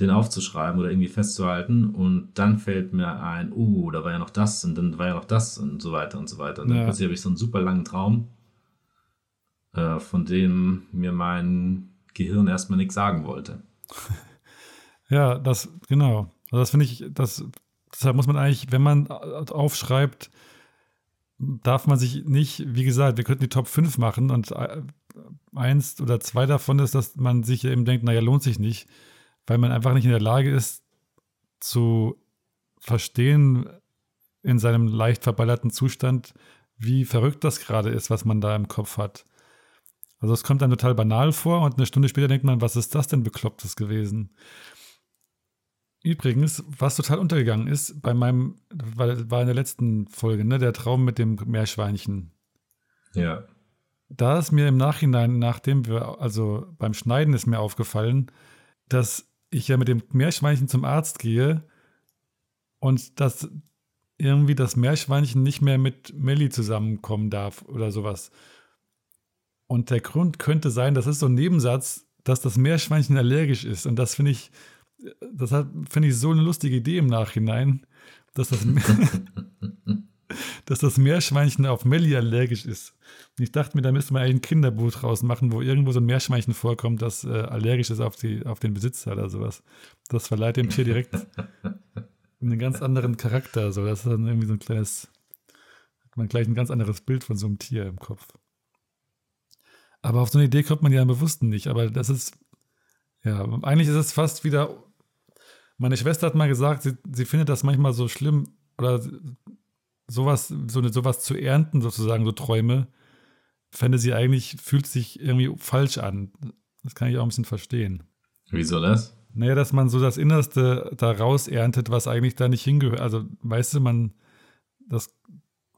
den aufzuschreiben oder irgendwie festzuhalten. Und dann fällt mir ein, uh, da war ja noch das und dann war ja noch das und so weiter und so weiter. Und dann ja. plötzlich habe ich so einen super langen Traum, äh, von dem mir mein Gehirn erstmal nichts sagen wollte. Ja, das, genau. Also das finde ich, das, deshalb muss man eigentlich, wenn man aufschreibt, darf man sich nicht, wie gesagt, wir könnten die Top 5 machen und äh, eins oder zwei davon ist, dass man sich eben denkt, naja, lohnt sich nicht, weil man einfach nicht in der Lage ist zu verstehen in seinem leicht verballerten Zustand, wie verrückt das gerade ist, was man da im Kopf hat. Also es kommt dann total banal vor und eine Stunde später denkt man, was ist das denn Beklopptes gewesen? Übrigens, was total untergegangen ist, bei meinem, weil war in der letzten Folge, ne, der Traum mit dem Meerschweinchen. Ja. Da ist mir im Nachhinein, nachdem wir, also beim Schneiden ist mir aufgefallen, dass ich ja mit dem Meerschweinchen zum Arzt gehe und dass irgendwie das Meerschweinchen nicht mehr mit Melli zusammenkommen darf oder sowas. Und der Grund könnte sein, das ist so ein Nebensatz, dass das Meerschweinchen allergisch ist. Und das finde ich, das finde ich so eine lustige Idee im Nachhinein, dass das, dass das Meerschweinchen auf Melli allergisch ist. Und ich dachte mir, da müsste man eigentlich ein Kinderbuch draus machen, wo irgendwo so ein Meerschweinchen vorkommt, das äh, allergisch ist auf, die, auf den Besitzer oder sowas. Das verleiht dem Tier direkt einen ganz anderen Charakter. So. Das ist dann irgendwie so ein kleines, hat man gleich ein ganz anderes Bild von so einem Tier im Kopf. Aber auf so eine Idee kommt man ja im Bewussten nicht. Aber das ist, ja, eigentlich ist es fast wieder meine Schwester hat mal gesagt, sie, sie findet das manchmal so schlimm oder sowas, so eine, sowas zu ernten, sozusagen, so Träume, fände sie eigentlich, fühlt sich irgendwie falsch an. Das kann ich auch ein bisschen verstehen. Wieso das? Naja, dass man so das Innerste da raus erntet, was eigentlich da nicht hingehört. Also, weißt du, man, das,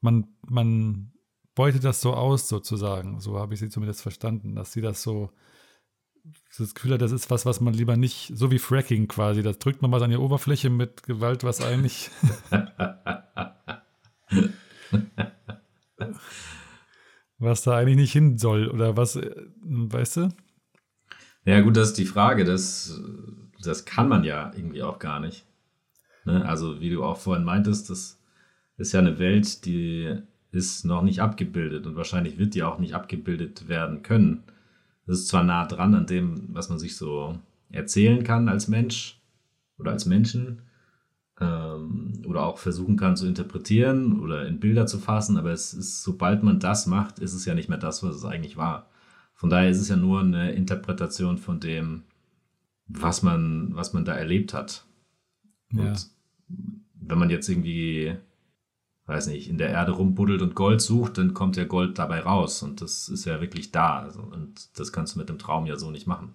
man, man beutet das so aus, sozusagen. So habe ich sie zumindest verstanden, dass sie das so das Gefühl hat, das ist was, was man lieber nicht, so wie Fracking quasi, das drückt man mal an die Oberfläche mit Gewalt, was eigentlich. was da eigentlich nicht hin soll oder was, äh, weißt du? Ja, gut, das ist die Frage. Das, das kann man ja irgendwie auch gar nicht. Ne? Also, wie du auch vorhin meintest, das ist ja eine Welt, die ist noch nicht abgebildet und wahrscheinlich wird die auch nicht abgebildet werden können. Das ist zwar nah dran an dem, was man sich so erzählen kann als Mensch oder als Menschen ähm, oder auch versuchen kann zu interpretieren oder in Bilder zu fassen, aber es ist, sobald man das macht, ist es ja nicht mehr das, was es eigentlich war. Von daher ist es ja nur eine Interpretation von dem, was man, was man da erlebt hat. Und ja. wenn man jetzt irgendwie weiß nicht, in der Erde rumbuddelt und Gold sucht, dann kommt ja Gold dabei raus. Und das ist ja wirklich da. Also, und das kannst du mit dem Traum ja so nicht machen.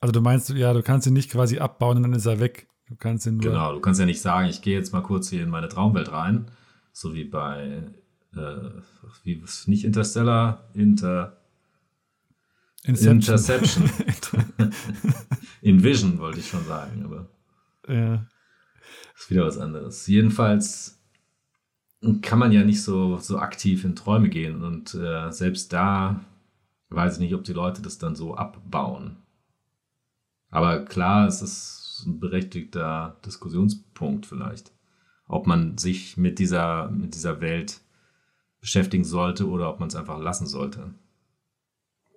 Also du meinst, ja, du kannst ihn nicht quasi abbauen und dann ist er weg. Du kannst ihn Genau, du kannst ja nicht sagen, ich gehe jetzt mal kurz hier in meine Traumwelt rein. So wie bei, äh, wie, nicht Interstellar, Inter... Inception. Interception. in Vision wollte ich schon sagen, aber... Ja. Ist wieder was anderes. Jedenfalls kann man ja nicht so, so aktiv in Träume gehen. Und äh, selbst da weiß ich nicht, ob die Leute das dann so abbauen. Aber klar, es ist ein berechtigter Diskussionspunkt vielleicht, ob man sich mit dieser, mit dieser Welt beschäftigen sollte oder ob man es einfach lassen sollte.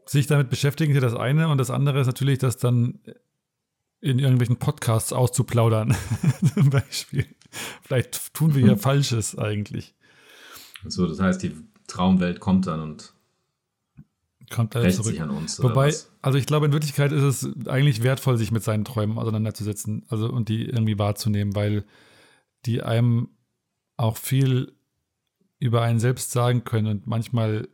Sich damit beschäftigen ist ja das eine und das andere ist natürlich, das dann in irgendwelchen Podcasts auszuplaudern, zum Beispiel. Vielleicht tun wir ja. Falsches eigentlich. So, das heißt, die Traumwelt kommt dann und kommt dann zurück. sich an uns. Wobei, also ich glaube, in Wirklichkeit ist es eigentlich wertvoll, sich mit seinen Träumen auseinanderzusetzen, also und die irgendwie wahrzunehmen, weil die einem auch viel über einen selbst sagen können und manchmal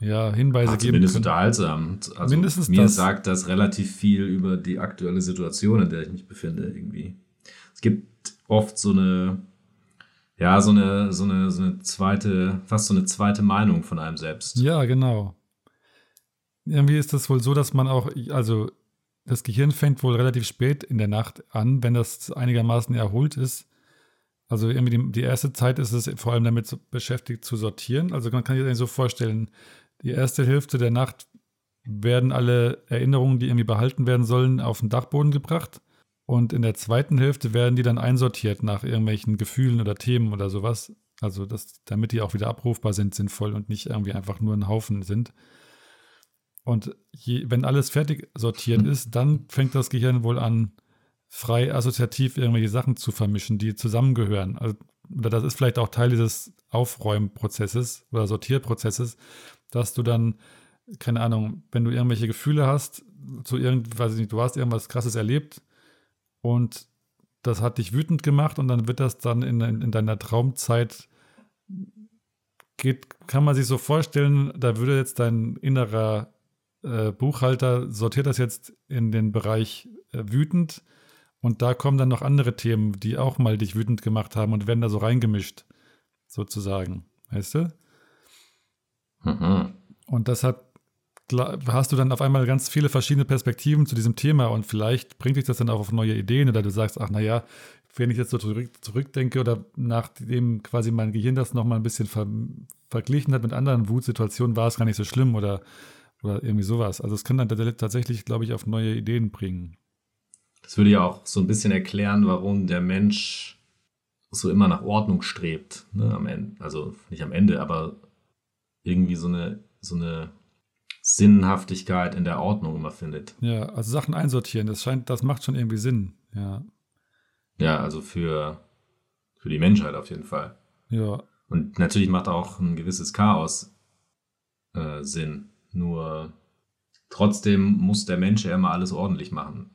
ja, Hinweise Ach, geben zumindest können. unterhaltsam. Also Mindestens mir das. sagt das relativ viel über die aktuelle Situation, in der ich mich befinde, irgendwie. Es gibt oft so eine, ja, so eine, so eine, so eine zweite, fast so eine zweite Meinung von einem selbst. Ja, genau. Irgendwie ist das wohl so, dass man auch, also das Gehirn fängt wohl relativ spät in der Nacht an, wenn das einigermaßen erholt ist. Also irgendwie die, die erste Zeit ist es vor allem damit beschäftigt zu sortieren. Also man kann sich so vorstellen, die erste Hälfte der Nacht werden alle Erinnerungen, die irgendwie behalten werden sollen, auf den Dachboden gebracht. Und in der zweiten Hälfte werden die dann einsortiert nach irgendwelchen Gefühlen oder Themen oder sowas. Also, das, damit die auch wieder abrufbar sind, sinnvoll und nicht irgendwie einfach nur ein Haufen sind. Und je, wenn alles fertig sortiert mhm. ist, dann fängt das Gehirn wohl an, frei assoziativ irgendwelche Sachen zu vermischen, die zusammengehören. Also, oder das ist vielleicht auch Teil dieses Aufräumprozesses oder Sortierprozesses, dass du dann, keine Ahnung, wenn du irgendwelche Gefühle hast, zu irgend, weiß ich nicht, du hast irgendwas krasses erlebt, und das hat dich wütend gemacht und dann wird das dann in, in, in deiner Traumzeit geht, kann man sich so vorstellen, da würde jetzt dein innerer äh, Buchhalter sortiert das jetzt in den Bereich äh, wütend und da kommen dann noch andere Themen, die auch mal dich wütend gemacht haben und werden da so reingemischt, sozusagen. Weißt du? Mhm. Und deshalb hast du dann auf einmal ganz viele verschiedene Perspektiven zu diesem Thema und vielleicht bringt dich das dann auch auf neue Ideen oder du sagst, ach naja, wenn ich jetzt so zurück, zurückdenke oder nachdem quasi mein Gehirn das nochmal ein bisschen ver, verglichen hat mit anderen Wutsituationen, war es gar nicht so schlimm oder, oder irgendwie sowas. Also es kann dann tatsächlich, glaube ich, auf neue Ideen bringen. Das würde ja auch so ein bisschen erklären, warum der Mensch so immer nach Ordnung strebt. Ne, am Ende. Also nicht am Ende, aber irgendwie so eine, so eine Sinnhaftigkeit in der Ordnung immer findet. Ja, also Sachen einsortieren, das scheint, das macht schon irgendwie Sinn, ja. Ja, also für, für die Menschheit auf jeden Fall. Ja. Und natürlich macht auch ein gewisses Chaos äh, Sinn. Nur trotzdem muss der Mensch ja immer alles ordentlich machen.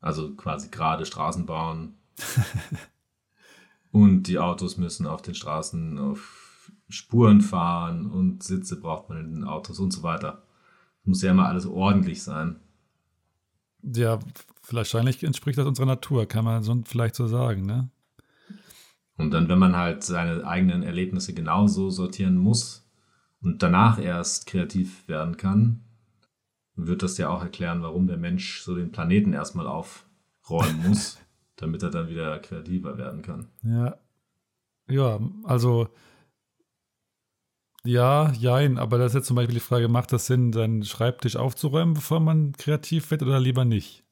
Also quasi gerade Straßen bauen. und die Autos müssen auf den Straßen auf Spuren fahren und Sitze braucht man in den Autos und so weiter. Muss ja immer alles ordentlich sein. Ja, wahrscheinlich entspricht das unserer Natur, kann man so vielleicht so sagen, ne? Und dann, wenn man halt seine eigenen Erlebnisse genauso sortieren muss und danach erst kreativ werden kann, wird das ja auch erklären, warum der Mensch so den Planeten erstmal aufräumen muss, damit er dann wieder kreativer werden kann. Ja. Ja, also ja, jein, aber das ist jetzt zum Beispiel die Frage, macht das Sinn, seinen Schreibtisch aufzuräumen, bevor man kreativ wird oder lieber nicht?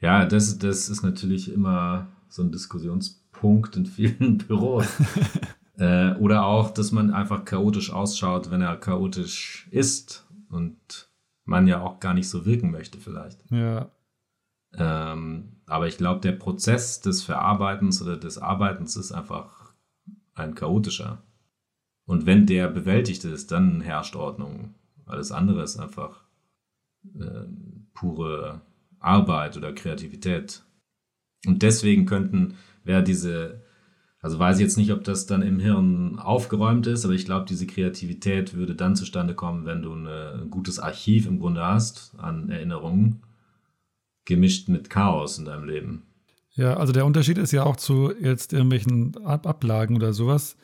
Ja, das, das ist natürlich immer so ein Diskussionspunkt in vielen Büros. äh, oder auch, dass man einfach chaotisch ausschaut, wenn er chaotisch ist und man ja auch gar nicht so wirken möchte vielleicht. Ja. Ähm, aber ich glaube, der Prozess des Verarbeitens oder des Arbeitens ist einfach ein chaotischer. Und wenn der bewältigt ist, dann herrscht Ordnung. Alles andere ist einfach äh, pure Arbeit oder Kreativität. Und deswegen könnten, wäre diese, also weiß ich jetzt nicht, ob das dann im Hirn aufgeräumt ist, aber ich glaube, diese Kreativität würde dann zustande kommen, wenn du eine, ein gutes Archiv im Grunde hast an Erinnerungen, gemischt mit Chaos in deinem Leben. Ja, also der Unterschied ist ja auch zu jetzt irgendwelchen Ab Ablagen oder sowas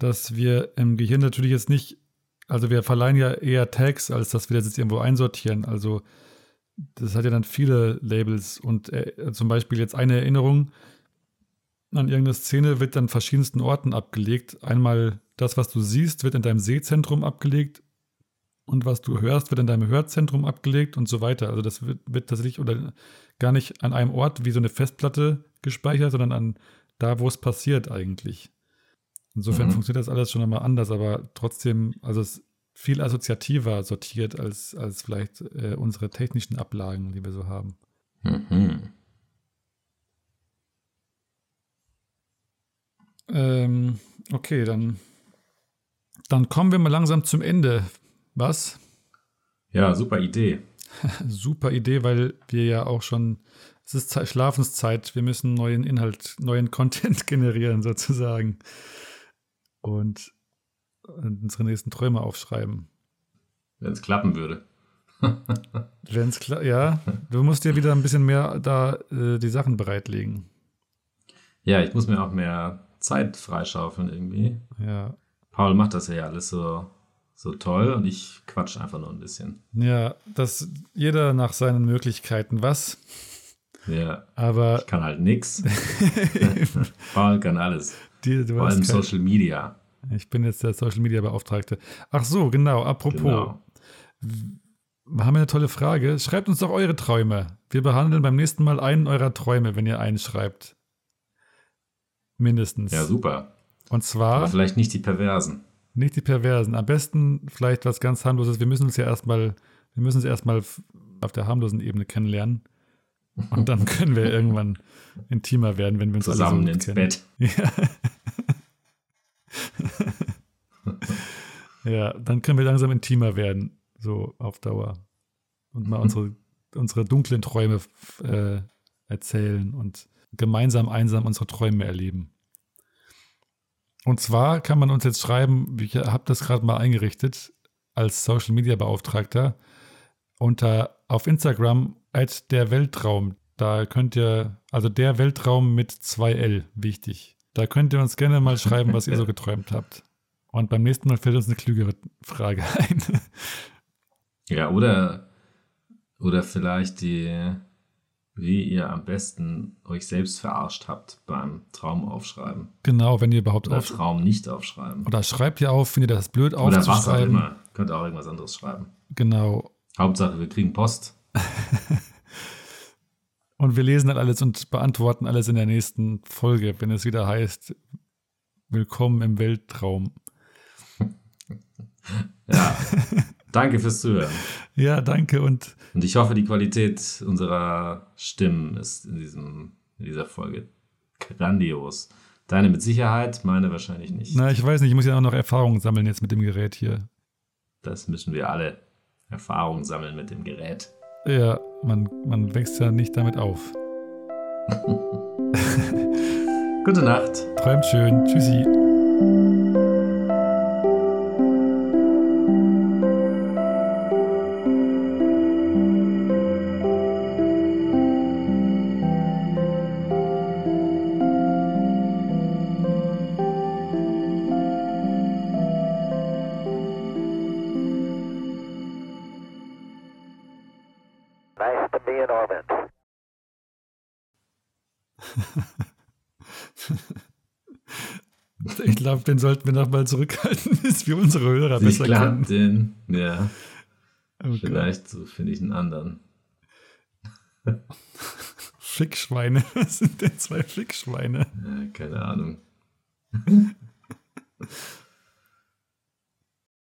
dass wir im Gehirn natürlich jetzt nicht, also wir verleihen ja eher Tags, als dass wir das jetzt irgendwo einsortieren. Also das hat ja dann viele Labels und äh, zum Beispiel jetzt eine Erinnerung an irgendeine Szene wird an verschiedensten Orten abgelegt. Einmal das, was du siehst, wird in deinem Sehzentrum abgelegt und was du hörst, wird in deinem Hörzentrum abgelegt und so weiter. Also das wird, wird tatsächlich oder gar nicht an einem Ort wie so eine Festplatte gespeichert, sondern an da, wo es passiert eigentlich. Insofern mhm. funktioniert das alles schon einmal anders, aber trotzdem, also es ist viel assoziativer sortiert als, als vielleicht äh, unsere technischen Ablagen, die wir so haben. Mhm. Ähm, okay, dann, dann kommen wir mal langsam zum Ende. Was? Ja, super Idee. super Idee, weil wir ja auch schon, es ist Zeit, Schlafenszeit, wir müssen neuen Inhalt, neuen Content generieren sozusagen und unsere nächsten Träume aufschreiben. Wenn es klappen würde. Wenn es klappt, ja. Du musst dir wieder ein bisschen mehr da äh, die Sachen bereitlegen. Ja, ich muss mir auch mehr Zeit freischaufeln irgendwie. Ja. Paul macht das ja alles so, so toll und ich quatsch einfach nur ein bisschen. Ja, das jeder nach seinen Möglichkeiten was. Ja. Aber ich kann halt nichts. Paul kann alles. Die, Vor allem Social Media. Ich bin jetzt der Social Media Beauftragte. Ach so, genau. Apropos. Genau. Wir haben eine tolle Frage. Schreibt uns doch eure Träume. Wir behandeln beim nächsten Mal einen eurer Träume, wenn ihr einen schreibt. Mindestens. Ja, super. Und zwar. Aber vielleicht nicht die Perversen. Nicht die Perversen. Am besten vielleicht was ganz harmloses. Wir müssen uns ja erstmal, wir müssen uns erstmal auf der harmlosen Ebene kennenlernen. Und dann können wir irgendwann intimer werden, wenn wir uns zusammen alle so ins. Bett. Ja. ja, dann können wir langsam intimer werden, so auf Dauer. Und mal mhm. unsere, unsere dunklen Träume äh, erzählen und gemeinsam einsam unsere Träume erleben. Und zwar kann man uns jetzt schreiben, ich habe das gerade mal eingerichtet, als Social Media Beauftragter unter auf Instagram at der Weltraum. Da könnt ihr, also der Weltraum mit 2L, wichtig. Da könnt ihr uns gerne mal schreiben, was ihr so geträumt habt. Und beim nächsten Mal fällt uns eine klügere Frage ein. Ja, oder, oder vielleicht die, wie ihr am besten euch selbst verarscht habt beim Traum aufschreiben. Genau, wenn ihr überhaupt Oder auf. Traum nicht aufschreiben. Oder schreibt ihr auf, findet ihr das blöd Oder was auch aufzuschreiben. immer. Könnt auch irgendwas anderes schreiben. Genau. Hauptsache, wir kriegen Post. Und wir lesen dann alles und beantworten alles in der nächsten Folge, wenn es wieder heißt, Willkommen im Weltraum. Ja. Danke fürs Zuhören. Ja, danke und Und ich hoffe, die Qualität unserer Stimmen ist in, diesem, in dieser Folge grandios. Deine mit Sicherheit, meine wahrscheinlich nicht. na, ich weiß nicht, ich muss ja auch noch Erfahrungen sammeln jetzt mit dem Gerät hier. Das müssen wir alle Erfahrung sammeln mit dem Gerät. Ja, man, man wächst ja nicht damit auf. Gute Nacht. Träumt schön. Tschüssi. Glaube, den sollten wir noch mal zurückhalten, bis wir unsere Hörer Ich besser kennen. den, ja, Oh Gott. vielleicht so finde ich einen anderen. Fickschweine. Was sind denn zwei Fickschweine? Ja, keine Ahnung.